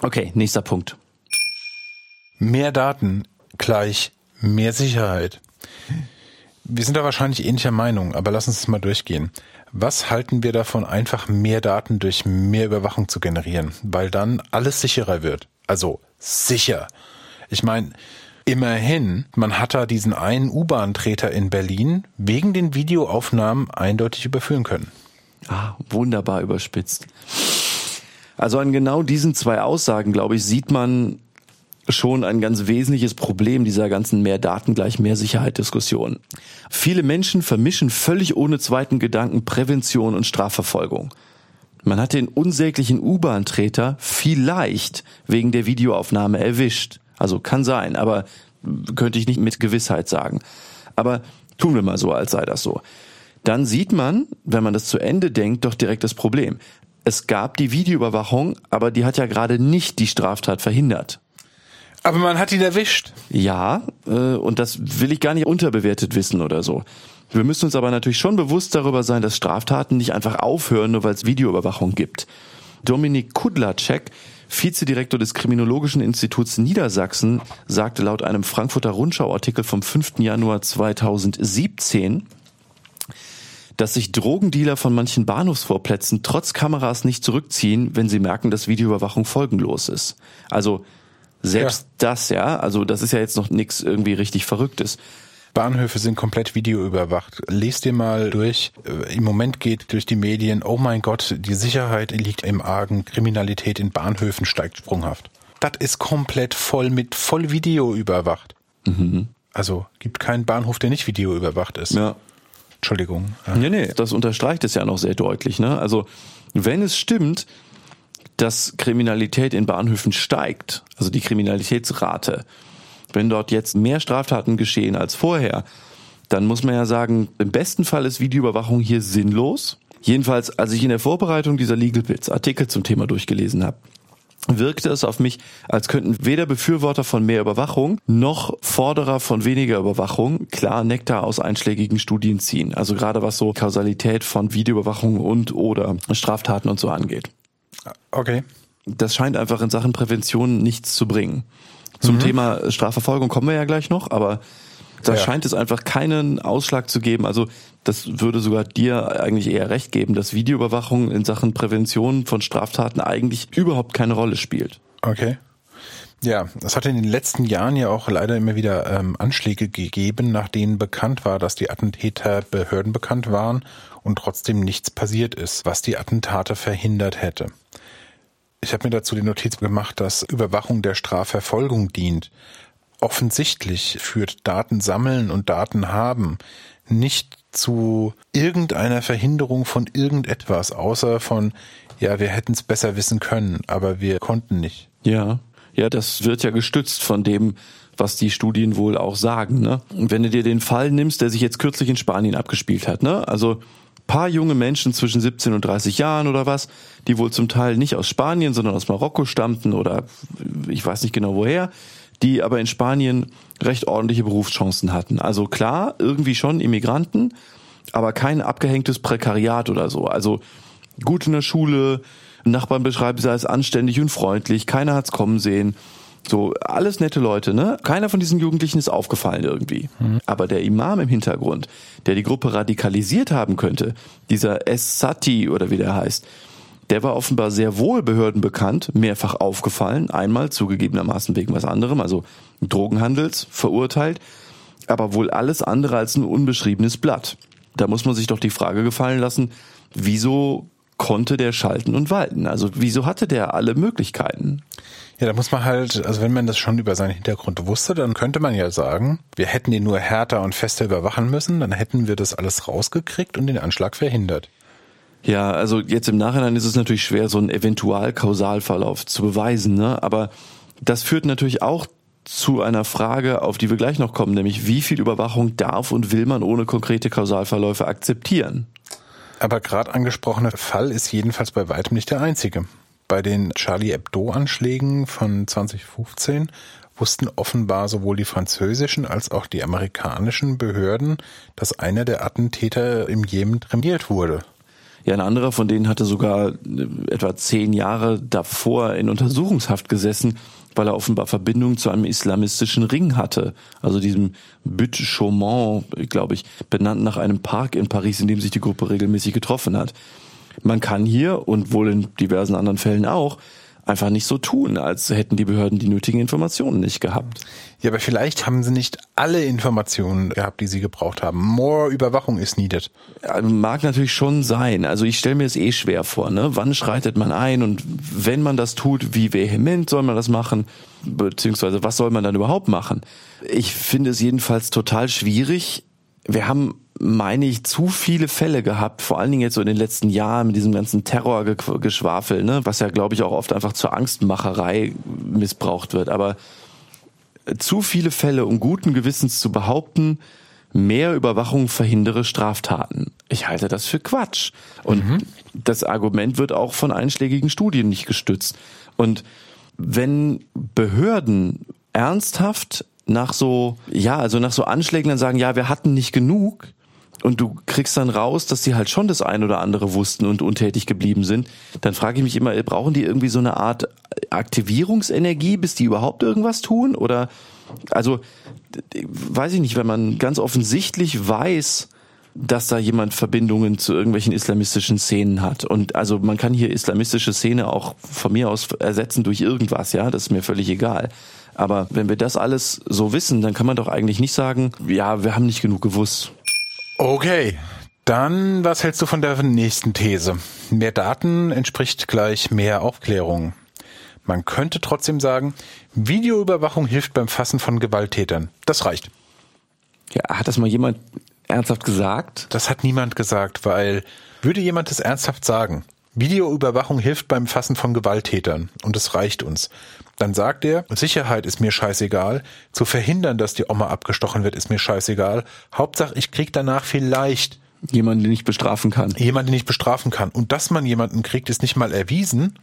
Okay, nächster Punkt.
Mehr Daten gleich mehr Sicherheit. Wir sind da wahrscheinlich ähnlicher Meinung, aber lass uns das mal durchgehen. Was halten wir davon, einfach mehr Daten durch mehr Überwachung zu generieren? Weil dann alles sicherer wird. Also sicher. Ich meine, immerhin, man hat da diesen einen U-Bahn-Treter in Berlin wegen den Videoaufnahmen eindeutig überführen können.
Ah, wunderbar überspitzt. Also an genau diesen zwei Aussagen, glaube ich, sieht man schon ein ganz wesentliches Problem dieser ganzen mehr Daten gleich mehr Sicherheit Diskussion. Viele Menschen vermischen völlig ohne zweiten Gedanken Prävention und Strafverfolgung. Man hat den unsäglichen U-Bahn-Treter vielleicht wegen der Videoaufnahme erwischt. Also kann sein, aber könnte ich nicht mit Gewissheit sagen. Aber tun wir mal so, als sei das so. Dann sieht man, wenn man das zu Ende denkt, doch direkt das Problem. Es gab die Videoüberwachung, aber die hat ja gerade nicht die Straftat verhindert.
Aber man hat ihn erwischt.
Ja, äh, und das will ich gar nicht unterbewertet wissen oder so. Wir müssen uns aber natürlich schon bewusst darüber sein, dass Straftaten nicht einfach aufhören, nur weil es Videoüberwachung gibt. Dominik Kudlacek, Vizedirektor des Kriminologischen Instituts Niedersachsen, sagte laut einem Frankfurter Rundschau-Artikel vom 5. Januar 2017, dass sich Drogendealer von manchen Bahnhofsvorplätzen trotz Kameras nicht zurückziehen, wenn sie merken, dass Videoüberwachung folgenlos ist. Also selbst ja. das, ja, also das ist ja jetzt noch nichts irgendwie richtig Verrücktes.
Bahnhöfe sind komplett videoüberwacht. Lest dir mal durch. Im Moment geht durch die Medien, oh mein Gott, die Sicherheit liegt im Argen, Kriminalität in Bahnhöfen steigt sprunghaft. Das ist komplett voll mit voll Video überwacht. Mhm. Also gibt keinen Bahnhof, der nicht videoüberwacht ist.
Ja.
Entschuldigung.
Ja. Nee, nee, das unterstreicht es ja noch sehr deutlich. Ne? Also wenn es stimmt, dass Kriminalität in Bahnhöfen steigt, also die Kriminalitätsrate, wenn dort jetzt mehr Straftaten geschehen als vorher, dann muss man ja sagen, im besten Fall ist Videoüberwachung hier sinnlos. Jedenfalls, als ich in der Vorbereitung dieser Legal Bits Artikel zum Thema durchgelesen habe, wirkte es auf mich, als könnten weder Befürworter von mehr Überwachung noch Forderer von weniger Überwachung klar Nektar aus einschlägigen Studien ziehen. Also gerade was so Kausalität von Videoüberwachung und oder Straftaten und so angeht.
Okay.
Das scheint einfach in Sachen Prävention nichts zu bringen. Zum mhm. Thema Strafverfolgung kommen wir ja gleich noch, aber da ja. scheint es einfach keinen Ausschlag zu geben. Also das würde sogar dir eigentlich eher recht geben, dass Videoüberwachung in Sachen Prävention von Straftaten eigentlich überhaupt keine Rolle spielt.
Okay. Ja, es hat in den letzten Jahren ja auch leider immer wieder ähm, Anschläge gegeben, nach denen bekannt war, dass die Attentäter Behörden bekannt waren und trotzdem nichts passiert ist, was die Attentate verhindert hätte. Ich habe mir dazu die Notiz gemacht, dass Überwachung der Strafverfolgung dient. Offensichtlich führt Daten sammeln und Daten haben nicht zu irgendeiner Verhinderung von irgendetwas, außer von, ja, wir hätten es besser wissen können, aber wir konnten nicht.
Ja, ja, das wird ja gestützt von dem, was die Studien wohl auch sagen. Ne? Und wenn du dir den Fall nimmst, der sich jetzt kürzlich in Spanien abgespielt hat, ne? also paar junge Menschen zwischen 17 und 30 Jahren oder was, die wohl zum Teil nicht aus Spanien, sondern aus Marokko stammten oder ich weiß nicht genau woher, die aber in Spanien recht ordentliche Berufschancen hatten. Also klar, irgendwie schon Immigranten, aber kein abgehängtes Prekariat oder so. Also gut in der Schule, Nachbarn beschreiben sie als anständig und freundlich, keiner hat's kommen sehen. So, alles nette Leute, ne? Keiner von diesen Jugendlichen ist aufgefallen irgendwie. Mhm. Aber der Imam im Hintergrund, der die Gruppe radikalisiert haben könnte, dieser Es-Sati oder wie der heißt, der war offenbar sehr wohl Behörden bekannt, mehrfach aufgefallen, einmal zugegebenermaßen wegen was anderem, also Drogenhandels, verurteilt, aber wohl alles andere als ein unbeschriebenes Blatt. Da muss man sich doch die Frage gefallen lassen, wieso konnte der schalten und walten? Also wieso hatte der alle Möglichkeiten?
Ja, da muss man halt, also wenn man das schon über seinen Hintergrund wusste, dann könnte man ja sagen, wir hätten ihn nur härter und fester überwachen müssen, dann hätten wir das alles rausgekriegt und den Anschlag verhindert.
Ja, also jetzt im Nachhinein ist es natürlich schwer, so einen Eventual-Kausalverlauf zu beweisen, ne? aber das führt natürlich auch zu einer Frage, auf die wir gleich noch kommen, nämlich wie viel Überwachung darf und will man ohne konkrete Kausalverläufe akzeptieren?
Aber gerade angesprochene Fall ist jedenfalls bei weitem nicht der einzige. Bei den Charlie Hebdo-Anschlägen von 2015 wussten offenbar sowohl die französischen als auch die amerikanischen Behörden, dass einer der Attentäter im Jemen trainiert wurde.
Ja, ein anderer von denen hatte sogar äh, etwa zehn Jahre davor in Untersuchungshaft gesessen, weil er offenbar Verbindung zu einem islamistischen Ring hatte. Also diesem Butte Chaumont, glaube ich, benannt nach einem Park in Paris, in dem sich die Gruppe regelmäßig getroffen hat. Man kann hier und wohl in diversen anderen Fällen auch einfach nicht so tun, als hätten die Behörden die nötigen Informationen nicht gehabt.
Ja, aber vielleicht haben sie nicht alle Informationen gehabt, die sie gebraucht haben. More Überwachung ist needed.
Ja, mag natürlich schon sein. Also ich stelle mir es eh schwer vor. Ne? Wann schreitet man ein und wenn man das tut, wie vehement soll man das machen? Beziehungsweise was soll man dann überhaupt machen? Ich finde es jedenfalls total schwierig. Wir haben meine ich, zu viele Fälle gehabt, vor allen Dingen jetzt so in den letzten Jahren mit diesem ganzen Terrorgeschwafel, ne, was ja, glaube ich, auch oft einfach zur Angstmacherei missbraucht wird. Aber zu viele Fälle, um guten Gewissens zu behaupten, mehr Überwachung verhindere Straftaten. Ich halte das für Quatsch. Und mhm. das Argument wird auch von einschlägigen Studien nicht gestützt. Und wenn Behörden ernsthaft nach so, ja, also nach so Anschlägen dann sagen, ja, wir hatten nicht genug, und du kriegst dann raus, dass sie halt schon das ein oder andere wussten und untätig geblieben sind, dann frage ich mich immer, brauchen die irgendwie so eine Art Aktivierungsenergie, bis die überhaupt irgendwas tun? Oder also weiß ich nicht, wenn man ganz offensichtlich weiß, dass da jemand Verbindungen zu irgendwelchen islamistischen Szenen hat. Und also man kann hier islamistische Szene auch von mir aus ersetzen durch irgendwas, ja, das ist mir völlig egal. Aber wenn wir das alles so wissen, dann kann man doch eigentlich nicht sagen, ja, wir haben nicht genug gewusst.
Okay, dann was hältst du von der nächsten These? Mehr Daten entspricht gleich mehr Aufklärung. Man könnte trotzdem sagen, Videoüberwachung hilft beim Fassen von Gewalttätern. Das reicht.
Ja, hat das mal jemand ernsthaft gesagt?
Das hat niemand gesagt, weil würde jemand das ernsthaft sagen, Videoüberwachung hilft beim Fassen von Gewalttätern und es reicht uns. Dann sagt er, Sicherheit ist mir scheißegal, zu verhindern, dass die Oma abgestochen wird, ist mir scheißegal. Hauptsache, ich krieg danach vielleicht
jemanden, den ich bestrafen kann.
Jemanden, den ich bestrafen kann. Und dass man jemanden kriegt, ist nicht mal erwiesen,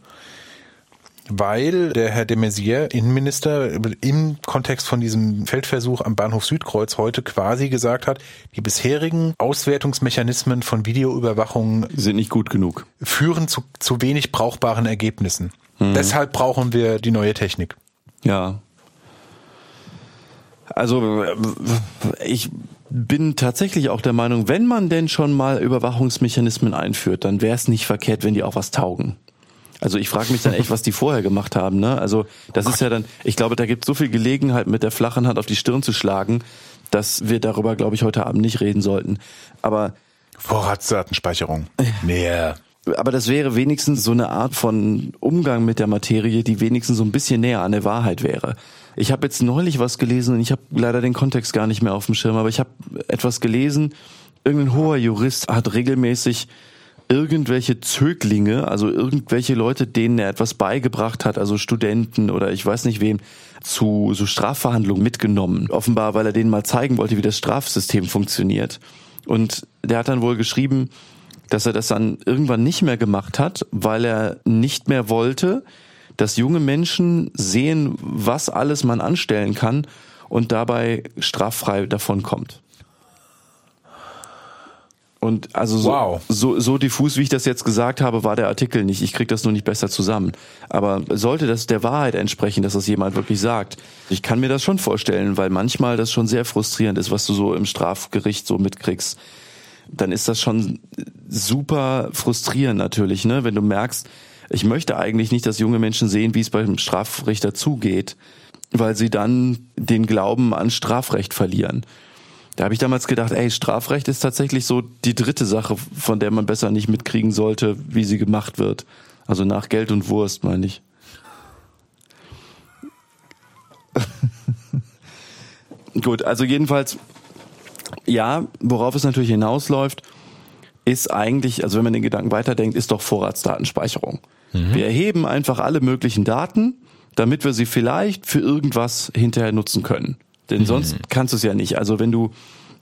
weil der Herr de Maizière, Innenminister, im Kontext von diesem Feldversuch am Bahnhof Südkreuz heute quasi gesagt hat, die bisherigen Auswertungsmechanismen von Videoüberwachung
sind nicht gut genug.
Führen zu, zu wenig brauchbaren Ergebnissen. Hm. Deshalb brauchen wir die neue Technik.
Ja. Also ich bin tatsächlich auch der Meinung, wenn man denn schon mal Überwachungsmechanismen einführt, dann wäre es nicht verkehrt, wenn die auch was taugen. Also ich frage mich dann echt, was die vorher gemacht haben. Ne? Also das ist ja dann, ich glaube, da gibt so viel Gelegenheit, mit der flachen Hand auf die Stirn zu schlagen, dass wir darüber, glaube ich, heute Abend nicht reden sollten. Aber
Vorratsdatenspeicherung. Mehr.
Aber das wäre wenigstens so eine Art von Umgang mit der Materie, die wenigstens so ein bisschen näher an der Wahrheit wäre. Ich habe jetzt neulich was gelesen und ich habe leider den Kontext gar nicht mehr auf dem Schirm, aber ich habe etwas gelesen. Irgendein hoher Jurist hat regelmäßig irgendwelche Zöglinge, also irgendwelche Leute, denen er etwas beigebracht hat, also Studenten oder ich weiß nicht wem, zu so Strafverhandlungen mitgenommen. Offenbar, weil er denen mal zeigen wollte, wie das Strafsystem funktioniert. Und der hat dann wohl geschrieben, dass er das dann irgendwann nicht mehr gemacht hat, weil er nicht mehr wollte, dass junge Menschen sehen, was alles man anstellen kann und dabei straffrei davon kommt. Und also so, wow. so, so diffus, wie ich das jetzt gesagt habe, war der Artikel nicht. Ich krieg das nur nicht besser zusammen. Aber sollte das der Wahrheit entsprechen, dass das jemand wirklich sagt, ich kann mir das schon vorstellen, weil manchmal das schon sehr frustrierend ist, was du so im Strafgericht so mitkriegst. Dann ist das schon super frustrierend natürlich, ne? Wenn du merkst, ich möchte eigentlich nicht, dass junge Menschen sehen, wie es beim Strafrichter zugeht, weil sie dann den Glauben an Strafrecht verlieren. Da habe ich damals gedacht, ey, Strafrecht ist tatsächlich so die dritte Sache, von der man besser nicht mitkriegen sollte, wie sie gemacht wird. Also nach Geld und Wurst, meine ich. Gut, also jedenfalls, ja, worauf es natürlich hinausläuft, ist eigentlich, also wenn man den Gedanken weiterdenkt, ist doch Vorratsdatenspeicherung. Mhm. Wir erheben einfach alle möglichen Daten, damit wir sie vielleicht für irgendwas hinterher nutzen können. Denn mhm. sonst kannst du es ja nicht. Also wenn du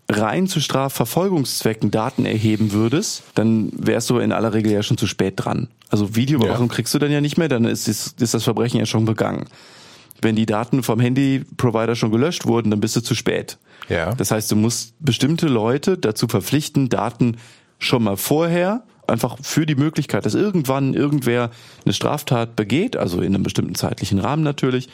rein zu Strafverfolgungszwecken Daten erheben würdest, dann wärst du in aller Regel ja schon zu spät dran. Also Videoüberwachung ja. kriegst du dann ja nicht mehr, dann ist, ist, ist das Verbrechen ja schon begangen. Wenn die Daten vom Handyprovider schon gelöscht wurden, dann bist du zu spät. Ja. Das heißt, du musst bestimmte Leute dazu verpflichten, Daten schon mal vorher einfach für die Möglichkeit, dass irgendwann irgendwer eine Straftat begeht, also in einem bestimmten zeitlichen Rahmen natürlich,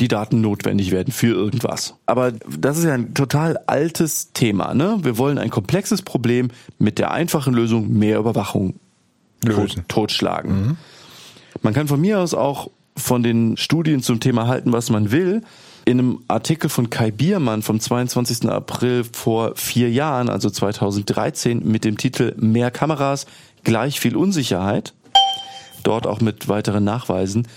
die Daten notwendig werden für irgendwas. Aber das ist ja ein total altes Thema. Ne? Wir wollen ein komplexes Problem mit der einfachen Lösung mehr Überwachung tot, totschlagen. Mhm. Man kann von mir aus auch von den Studien zum Thema halten, was man will. In einem Artikel von Kai Biermann vom 22. April vor vier Jahren, also 2013, mit dem Titel Mehr Kameras, gleich viel Unsicherheit, dort auch mit weiteren Nachweisen,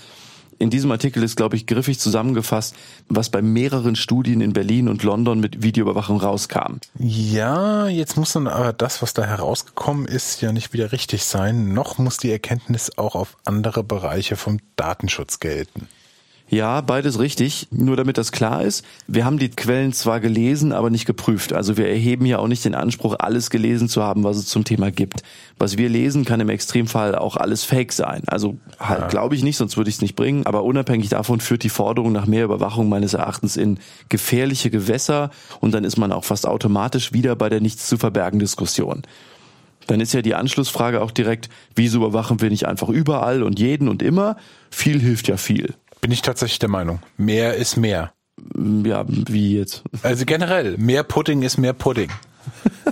in diesem Artikel ist, glaube ich, griffig zusammengefasst, was bei mehreren Studien in Berlin und London mit Videoüberwachung rauskam.
Ja, jetzt muss dann aber das, was da herausgekommen ist, ja nicht wieder richtig sein. Noch muss die Erkenntnis auch auf andere Bereiche vom Datenschutz gelten.
Ja, beides richtig. Nur damit das klar ist, wir haben die Quellen zwar gelesen, aber nicht geprüft. Also wir erheben ja auch nicht den Anspruch, alles gelesen zu haben, was es zum Thema gibt. Was wir lesen, kann im Extremfall auch alles Fake sein. Also halt, ja. glaube ich nicht, sonst würde ich es nicht bringen. Aber unabhängig davon führt die Forderung nach mehr Überwachung meines Erachtens in gefährliche Gewässer und dann ist man auch fast automatisch wieder bei der nichts zu verbergen Diskussion. Dann ist ja die Anschlussfrage auch direkt, wieso überwachen wir nicht einfach überall und jeden und immer? Viel hilft ja viel.
Bin ich tatsächlich der Meinung. Mehr ist mehr.
Ja, wie jetzt?
Also generell, mehr Pudding ist mehr Pudding.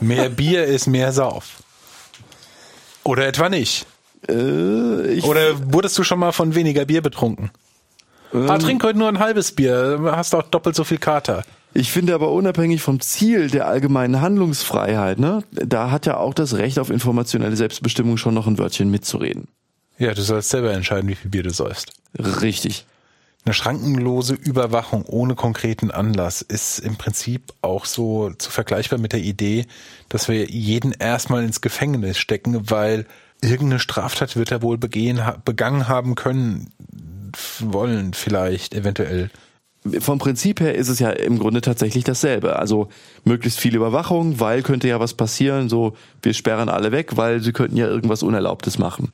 mehr Bier ist mehr Sauf. Oder etwa nicht? Äh, Oder wurdest du schon mal von weniger Bier betrunken? Ähm, ah, trink heute nur ein halbes Bier, hast auch doppelt so viel Kater.
Ich finde aber unabhängig vom Ziel der allgemeinen Handlungsfreiheit, ne, da hat ja auch das Recht auf informationelle Selbstbestimmung schon noch ein Wörtchen mitzureden.
Ja, du sollst selber entscheiden, wie viel Bier du säufst.
Richtig.
Eine schrankenlose Überwachung ohne konkreten Anlass ist im Prinzip auch so zu vergleichbar mit der Idee, dass wir jeden erstmal ins Gefängnis stecken, weil irgendeine Straftat wird er wohl begehen, begangen haben können, wollen vielleicht, eventuell.
Vom Prinzip her ist es ja im Grunde tatsächlich dasselbe. Also möglichst viel Überwachung, weil könnte ja was passieren, so wir sperren alle weg, weil sie könnten ja irgendwas Unerlaubtes machen.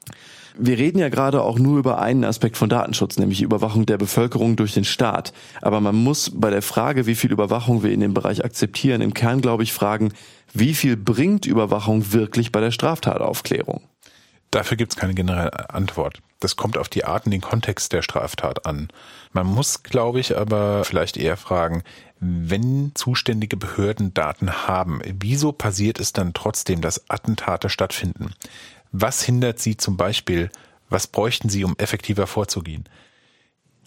Wir reden ja gerade auch nur über einen Aspekt von Datenschutz, nämlich Überwachung der Bevölkerung durch den Staat. Aber man muss bei der Frage, wie viel Überwachung wir in dem Bereich akzeptieren, im Kern, glaube ich, fragen, wie viel bringt Überwachung wirklich bei der Straftataufklärung?
Dafür gibt es keine generelle Antwort. Das kommt auf die Art und den Kontext der Straftat an. Man muss, glaube ich, aber vielleicht eher fragen, wenn zuständige Behörden Daten haben, wieso passiert es dann trotzdem, dass Attentate stattfinden? Was hindert Sie zum Beispiel? Was bräuchten Sie, um effektiver vorzugehen?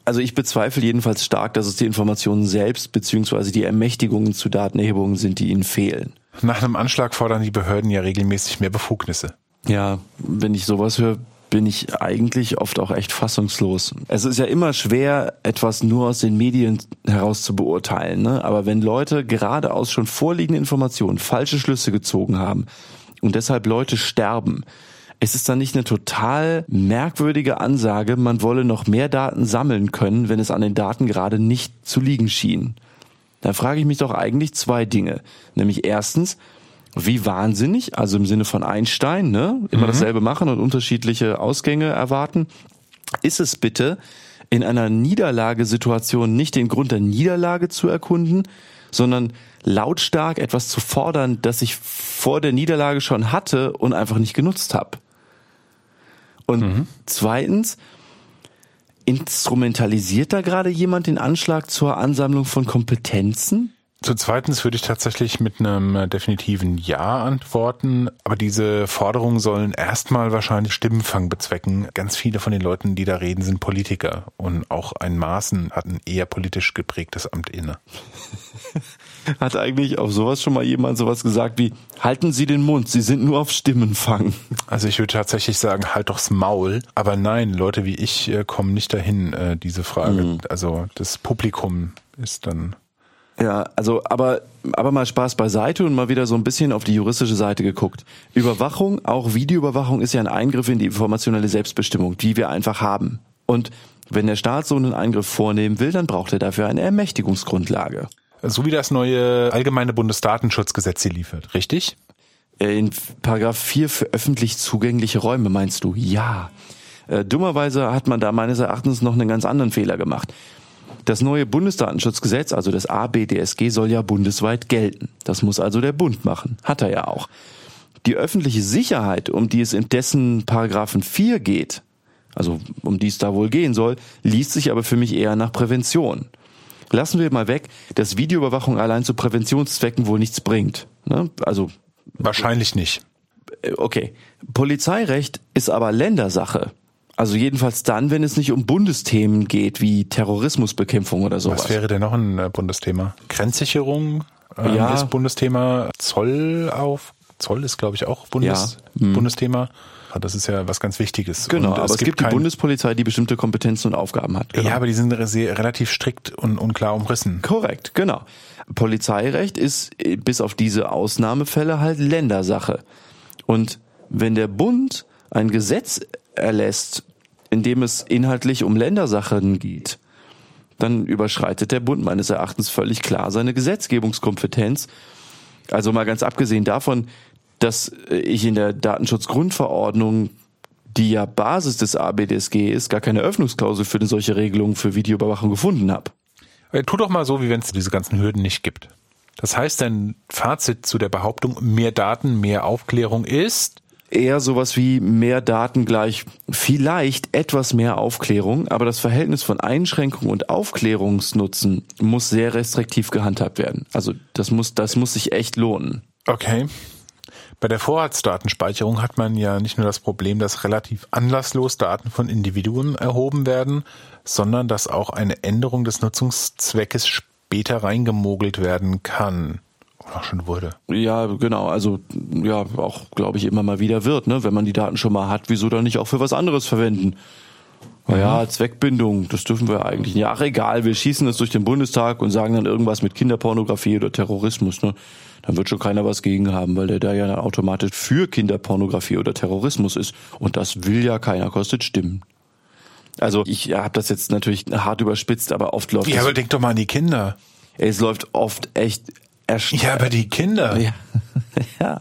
Also ich bezweifle jedenfalls stark, dass es die Informationen selbst bzw. die Ermächtigungen zu Datenerhebungen sind, die Ihnen fehlen.
Nach einem Anschlag fordern die Behörden ja regelmäßig mehr Befugnisse.
Ja, wenn ich sowas höre, bin ich eigentlich oft auch echt fassungslos. Es ist ja immer schwer, etwas nur aus den Medien heraus zu beurteilen. Ne? Aber wenn Leute gerade aus schon vorliegenden Informationen falsche Schlüsse gezogen haben und deshalb Leute sterben, ist es dann nicht eine total merkwürdige Ansage, man wolle noch mehr Daten sammeln können, wenn es an den Daten gerade nicht zu liegen schien? Da frage ich mich doch eigentlich zwei Dinge. Nämlich erstens, wie wahnsinnig, also im Sinne von Einstein, ne? Immer mhm. dasselbe machen und unterschiedliche Ausgänge erwarten. Ist es bitte, in einer Niederlagesituation nicht den Grund der Niederlage zu erkunden, sondern lautstark etwas zu fordern, das ich vor der Niederlage schon hatte und einfach nicht genutzt habe? Und mhm. zweitens, instrumentalisiert da gerade jemand den Anschlag zur Ansammlung von Kompetenzen?
Zu zweitens würde ich tatsächlich mit einem definitiven Ja antworten, aber diese Forderungen sollen erstmal wahrscheinlich Stimmenfang bezwecken. Ganz viele von den Leuten, die da reden, sind Politiker und auch ein Maßen hat ein eher politisch geprägtes Amt inne.
Hat eigentlich auf sowas schon mal jemand sowas gesagt wie, halten Sie den Mund, Sie sind nur auf Stimmenfang.
Also ich würde tatsächlich sagen, halt doch's Maul. Aber nein, Leute wie ich äh, kommen nicht dahin, äh, diese Frage. Mhm. Also das Publikum ist dann
ja, also aber aber mal Spaß beiseite und mal wieder so ein bisschen auf die juristische Seite geguckt. Überwachung, auch Videoüberwachung ist ja ein Eingriff in die informationelle Selbstbestimmung, die wir einfach haben. Und wenn der Staat so einen Eingriff vornehmen will, dann braucht er dafür eine Ermächtigungsgrundlage.
So wie das neue allgemeine Bundesdatenschutzgesetz hier liefert, richtig?
Äh, in Paragraph 4 für öffentlich zugängliche Räume meinst du? Ja. Äh, dummerweise hat man da meines Erachtens noch einen ganz anderen Fehler gemacht. Das neue Bundesdatenschutzgesetz, also das ABDSG, soll ja bundesweit gelten. Das muss also der Bund machen. Hat er ja auch. Die öffentliche Sicherheit, um die es in dessen Paragraphen 4 geht, also um die es da wohl gehen soll, liest sich aber für mich eher nach Prävention. Lassen wir mal weg, dass Videoüberwachung allein zu Präventionszwecken wohl nichts bringt. Ne? Also
wahrscheinlich nicht.
Äh, okay. Polizeirecht ist aber Ländersache. Also jedenfalls dann, wenn es nicht um Bundesthemen geht, wie Terrorismusbekämpfung oder sowas.
Was wäre denn noch ein äh, Bundesthema? Grenzsicherung ähm, ja. ist Bundesthema. Zoll auf Zoll ist, glaube ich, auch Bundes ja. hm. Bundesthema. Das ist ja was ganz Wichtiges.
Genau, aber es, gibt, gibt die Bundespolizei, die bestimmte Kompetenzen und Aufgaben hat.
Genau. Ja, aber die sind sehr, relativ strikt und unklar umrissen.
Korrekt, genau. Polizeirecht ist äh, bis auf diese Ausnahmefälle halt Ländersache. Und wenn der Bund ein Gesetz erlässt, in dem es inhaltlich um Ländersachen geht, dann überschreitet der Bund meines Erachtens völlig klar seine Gesetzgebungskompetenz. Also mal ganz abgesehen davon, dass ich in der Datenschutzgrundverordnung, die ja Basis des ABDSG ist, gar keine Öffnungsklausel für eine solche Regelung für Videoüberwachung gefunden habe.
Äh, tu doch mal so, wie wenn es diese ganzen Hürden nicht gibt. Das heißt, dein Fazit zu der Behauptung, mehr Daten, mehr Aufklärung ist,
eher sowas wie mehr Daten gleich vielleicht etwas mehr Aufklärung, aber das Verhältnis von Einschränkung und Aufklärungsnutzen muss sehr restriktiv gehandhabt werden. Also das muss, das muss sich echt lohnen.
Okay. Bei der Vorratsdatenspeicherung hat man ja nicht nur das Problem, dass relativ anlasslos Daten von Individuen erhoben werden, sondern dass auch eine Änderung des Nutzungszweckes später reingemogelt werden kann auch schon wurde.
Ja, genau. Also ja, auch glaube ich immer mal wieder wird. Ne? Wenn man die Daten schon mal hat, wieso dann nicht auch für was anderes verwenden? Naja, mhm. Zweckbindung, das dürfen wir eigentlich nicht. Ach egal, wir schießen das durch den Bundestag und sagen dann irgendwas mit Kinderpornografie oder Terrorismus. Ne? Dann wird schon keiner was gegen haben, weil der da ja dann automatisch für Kinderpornografie oder Terrorismus ist. Und das will ja keiner, kostet Stimmen. Also ich habe das jetzt natürlich hart überspitzt, aber oft läuft
Ja, aber denk doch mal an die Kinder.
Es läuft oft echt
erst Ja, aber die Kinder.
Ja. ja.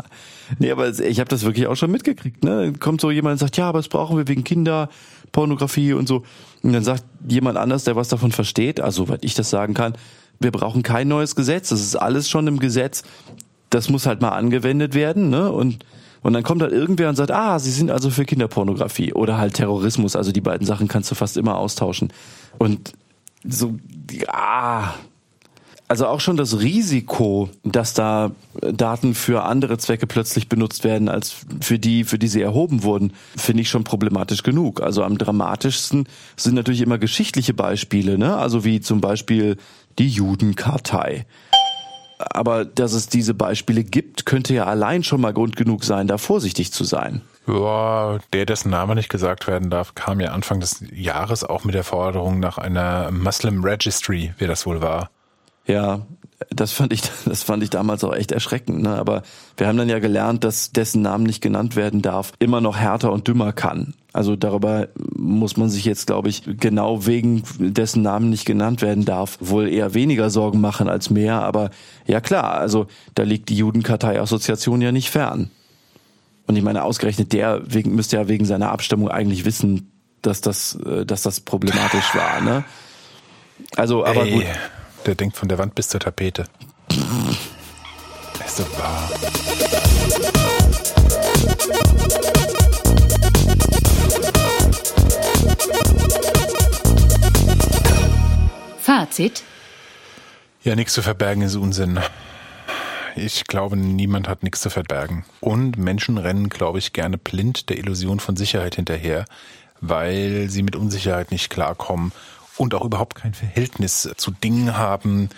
Nee, aber ich habe das wirklich auch schon mitgekriegt. Ne? Kommt so jemand und sagt, ja, aber das brauchen wir wegen Kinderpornografie und so. Und dann sagt jemand anders, der was davon versteht, also soweit ich das sagen kann, wir brauchen kein neues Gesetz. Das ist alles schon im Gesetz. Das muss halt mal angewendet werden. Ne? Und und dann kommt halt irgendwer und sagt, ah, sie sind also für Kinderpornografie oder halt Terrorismus. Also die beiden Sachen kannst du fast immer austauschen. Und so, ah, also auch schon das Risiko, dass da Daten für andere Zwecke plötzlich benutzt werden, als für die, für die sie erhoben wurden, finde ich schon problematisch genug. Also am dramatischsten sind natürlich immer geschichtliche Beispiele, ne? Also wie zum Beispiel die Judenkartei. Aber dass es diese Beispiele gibt, könnte ja allein schon mal Grund genug sein, da vorsichtig zu sein.
Ja, der, dessen Name nicht gesagt werden darf, kam ja Anfang des Jahres auch mit der Forderung nach einer Muslim Registry, wer das wohl war.
Ja, das fand ich, das fand ich damals auch echt erschreckend. Ne? Aber wir haben dann ja gelernt, dass dessen Namen nicht genannt werden darf, immer noch härter und dümmer kann. Also darüber muss man sich jetzt, glaube ich, genau wegen dessen Namen nicht genannt werden darf, wohl eher weniger Sorgen machen als mehr. Aber ja klar, also da liegt die Judenkartei-Assoziation ja nicht fern. Und ich meine, ausgerechnet der wegen, müsste ja wegen seiner Abstimmung eigentlich wissen, dass das, äh, dass das problematisch war. Ne? Also, aber Ey. gut
der denkt von der Wand bis zur Tapete. Ist doch wahr.
Fazit?
Ja, nichts zu verbergen ist Unsinn. Ich glaube, niemand hat nichts zu verbergen. Und Menschen rennen, glaube ich, gerne blind der Illusion von Sicherheit hinterher, weil sie mit Unsicherheit nicht klarkommen und auch überhaupt kein Verhältnis zu Dingen haben,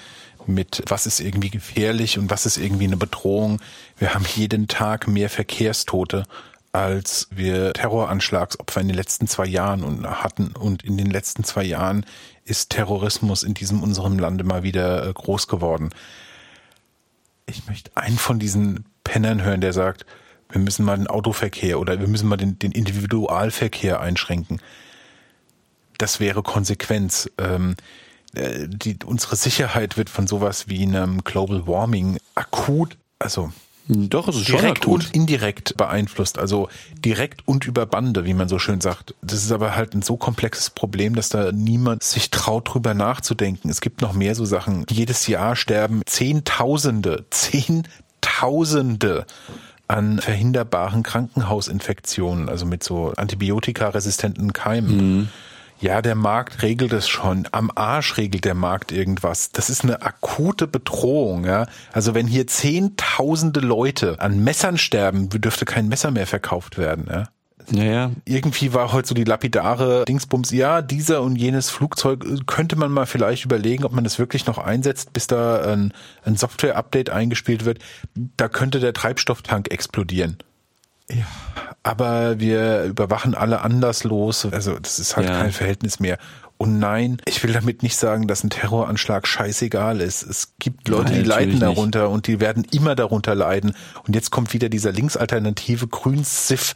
mit was ist irgendwie gefährlich und was ist irgendwie eine Bedrohung. Wir haben jeden Tag mehr Verkehrstote, als wir Terroranschlagsopfer in den letzten zwei Jahren hatten. Und in den letzten zwei Jahren ist Terrorismus in diesem unserem Lande mal wieder äh, groß geworden. Ich möchte einen von diesen Pennern hören, der sagt, wir müssen mal den Autoverkehr oder wir müssen mal den, den Individualverkehr einschränken das wäre Konsequenz. Ähm, äh, die, unsere Sicherheit wird von sowas wie einem Global Warming akut, also
Doch, es ist schon
direkt
akut.
und indirekt beeinflusst. Also direkt und über Bande, wie man so schön sagt. Das ist aber halt ein so komplexes Problem, dass da niemand sich traut, drüber nachzudenken. Es gibt noch mehr so Sachen. Jedes Jahr sterben Zehntausende, Zehntausende an verhinderbaren Krankenhausinfektionen, also mit so antibiotikaresistenten Keimen. Ja, der Markt regelt es schon. Am Arsch regelt der Markt irgendwas. Das ist eine akute Bedrohung, ja. Also wenn hier zehntausende Leute an Messern sterben, dürfte kein Messer mehr verkauft werden, ja.
Naja,
Irgendwie war heute so die lapidare Dingsbums, ja, dieser und jenes Flugzeug äh, könnte man mal vielleicht überlegen, ob man das wirklich noch einsetzt, bis da ein, ein Software-Update eingespielt wird. Da könnte der Treibstofftank explodieren. Ja, aber wir überwachen alle anderslos. Also das ist halt
Ja.
kein Verhältnis mehr. Und nein, ich will damit nicht sagen, dass ein Terroranschlag scheißegal ist. Es gibt Leute,
Nein,
die leiden
nicht.
darunter und die werden immer darunter leiden. Und jetzt kommt wieder dieser linksalternative Grün-Siff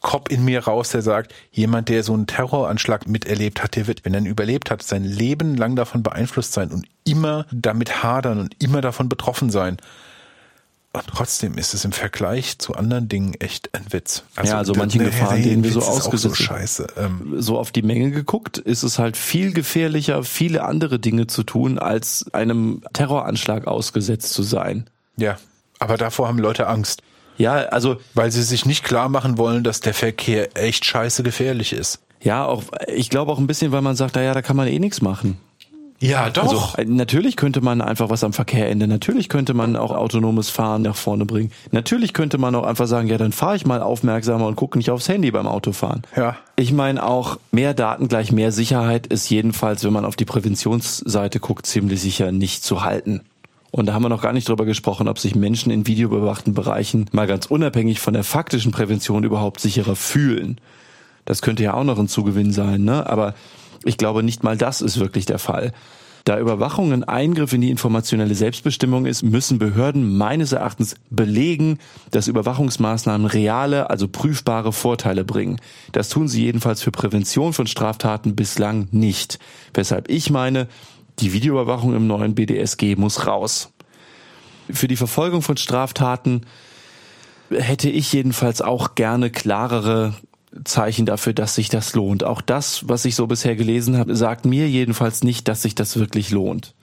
Cop in mir raus, der sagt, jemand, der so einen Terroranschlag miterlebt hat, der wird, wenn er ihn überlebt hat, sein Leben lang davon beeinflusst sein und immer damit hadern und immer davon betroffen sein. Und trotzdem ist es im Vergleich zu anderen Dingen echt ein Witz.
Ja, also manchen Gefahren, denen wir so ausgesetzt
so. Ähm,
so auf die Menge geguckt, ist es halt viel gefährlicher, viele andere Dinge zu tun, als einem Terroranschlag ausgesetzt zu sein.
ja, aber davor haben Leute Angst,
Ja, also
weil sie sich nicht klar machen wollen, dass der Verkehr echt scheiße gefährlich ist.
ja, auch ich glaube auch ein bisschen, weil man sagt, naja, da kann man eh nichts machen.
Ja, doch.
Also äh, natürlich könnte man einfach was am Verkehr ändern. Natürlich könnte man auch autonomes Fahren nach vorne bringen. Natürlich könnte man auch einfach sagen, ja, dann fahre ich mal aufmerksamer und gucke nicht aufs Handy beim Autofahren.
Ja.
Ich meine auch, mehr Daten gleich mehr Sicherheit ist jedenfalls, wenn man auf die Präventionsseite guckt, ziemlich sicher nicht zu halten. Und da haben wir noch gar nicht drüber gesprochen, ob sich Menschen in videobewachten Bereichen mal ganz unabhängig von der faktischen Prävention überhaupt sicherer fühlen. Das könnte ja auch noch ein Zugewinn sein, ne? Aber ich glaube, nicht mal das ist wirklich der Fall. Da Überwachung ein Eingriff in die informationelle Selbstbestimmung ist, müssen Behörden meines Erachtens belegen, dass Überwachungsmaßnahmen reale, also prüfbare Vorteile bringen. Das tun sie jedenfalls für Prävention von Straftaten bislang nicht. Weshalb ich meine, die Videoüberwachung im neuen BDSG muss raus. Für die Verfolgung von Straftaten hätte ich jedenfalls auch gerne klarere Zeichen dafür, dass sich das lohnt. Auch das, was ich so bisher gelesen habe, sagt mir jedenfalls nicht, dass sich das wirklich lohnt.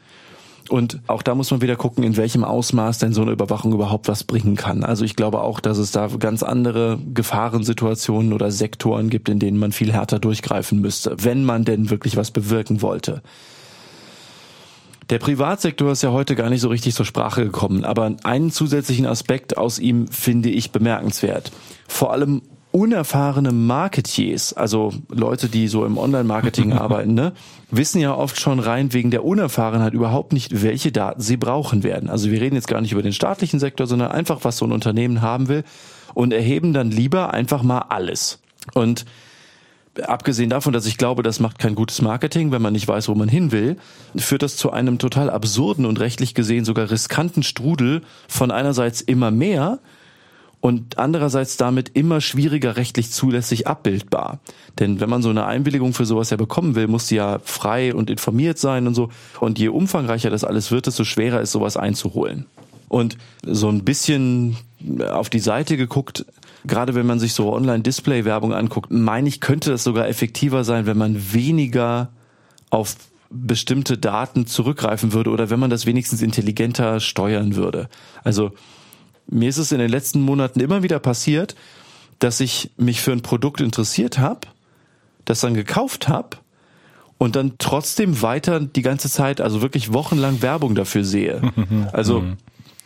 Und auch da muss man wieder gucken, in welchem Ausmaß denn so eine Überwachung überhaupt was bringen kann. Also ich glaube auch, dass es da ganz andere Gefahrensituationen oder Sektoren gibt, in denen man viel härter durchgreifen müsste, wenn man denn wirklich was bewirken wollte. Der Privatsektor ist ja heute gar nicht so richtig zur Sprache gekommen, aber einen zusätzlichen Aspekt aus ihm finde ich bemerkenswert. Vor allem unerfahrene Marketiers, also Leute, die so im Online-Marketing arbeiten, ne, wissen ja oft schon rein wegen der Unerfahrenheit überhaupt nicht, welche Daten sie brauchen werden. Also wir reden jetzt gar nicht über den staatlichen Sektor, sondern einfach, was so ein Unternehmen haben will und erheben dann lieber einfach mal alles. Und abgesehen davon, dass ich glaube, das macht kein gutes Marketing, wenn man nicht weiß, wo man hin will, führt das zu einem total absurden und rechtlich gesehen sogar riskanten Strudel von einerseits immer mehr und andererseits damit immer schwieriger rechtlich zulässig abbildbar. Denn wenn man so eine Einwilligung für sowas ja bekommen will, muss die ja frei und informiert sein und so. Und je umfangreicher das alles wird, desto schwerer ist sowas einzuholen. Und so ein bisschen auf die Seite geguckt, gerade wenn man sich so Online-Display-Werbung anguckt, meine ich, könnte das sogar effektiver sein, wenn man weniger auf bestimmte Daten zurückgreifen würde oder wenn man das wenigstens intelligenter steuern würde. Also mir ist es in den letzten Monaten immer wieder passiert, dass ich mich für ein Produkt interessiert habe, das dann gekauft habe und dann trotzdem weiter die ganze Zeit, also wirklich wochenlang Werbung dafür sehe. Also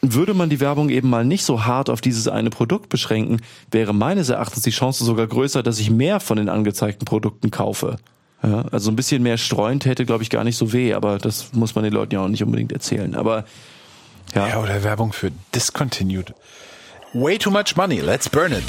würde man die Werbung eben mal nicht so hart auf dieses eine Produkt beschränken, wäre meines Erachtens die Chance sogar größer, dass ich mehr von den angezeigten Produkten kaufe. Ja, also ein bisschen mehr streuen täte, glaube ich, gar nicht so weh, aber das muss man den Leuten ja auch nicht unbedingt erzählen. Aber ja,
Ja, oder Werbung für Discontinued. Way too much money, let's burn it.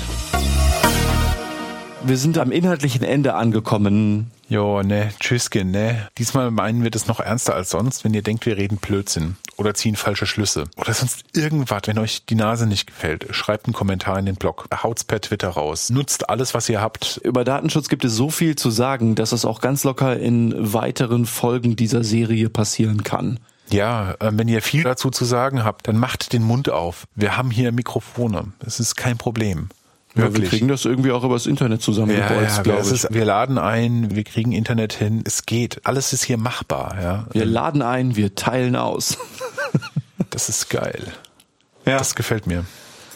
wir sind am inhaltlichen Ende angekommen.
Jo, ne, tschüsschen, ne. Diesmal meinen wir das noch ernster als sonst, wenn ihr denkt, wir reden Blödsinn. oder ziehen falsche Schlüsse oder sonst irgendwas. Wenn euch die Nase nicht gefällt, schreibt einen Kommentar in den Blog, haut's per Twitter raus, nutzt alles, was ihr habt.
Über Datenschutz gibt es so viel zu sagen, dass es auch ganz locker in weiteren Folgen dieser Serie passieren kann.
Ja, äh, wenn ihr viel dazu zu sagen habt, dann macht den Mund auf. Wir haben hier Mikrofone. Es ist kein Problem.
Ja, wir kriegen das irgendwie auch übers Internet zusammengebolzt,
ja, ja,
glaube ich.
Ist, wir laden ein, wir kriegen Internet hin. Es geht. Alles ist hier machbar. Ja.
Wir laden ein, wir teilen aus.
das ist geil. Ja. Das gefällt mir.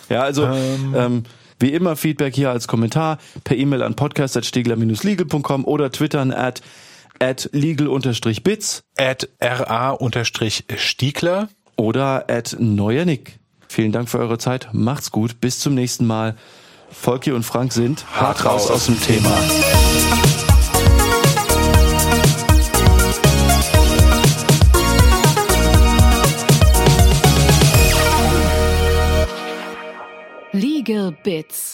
Ja, also ähm, ähm, wie immer Feedback hier als Kommentar per E-Mail an podcast.stegler-legal.com oder twittern at at legal-bits
at ra-stiegler
oder at neuernick. Vielen Dank für eure Zeit. Macht's gut. Bis zum nächsten Mal. Volki und Frank sind
hart raus aus dem Thema.
Legal Bits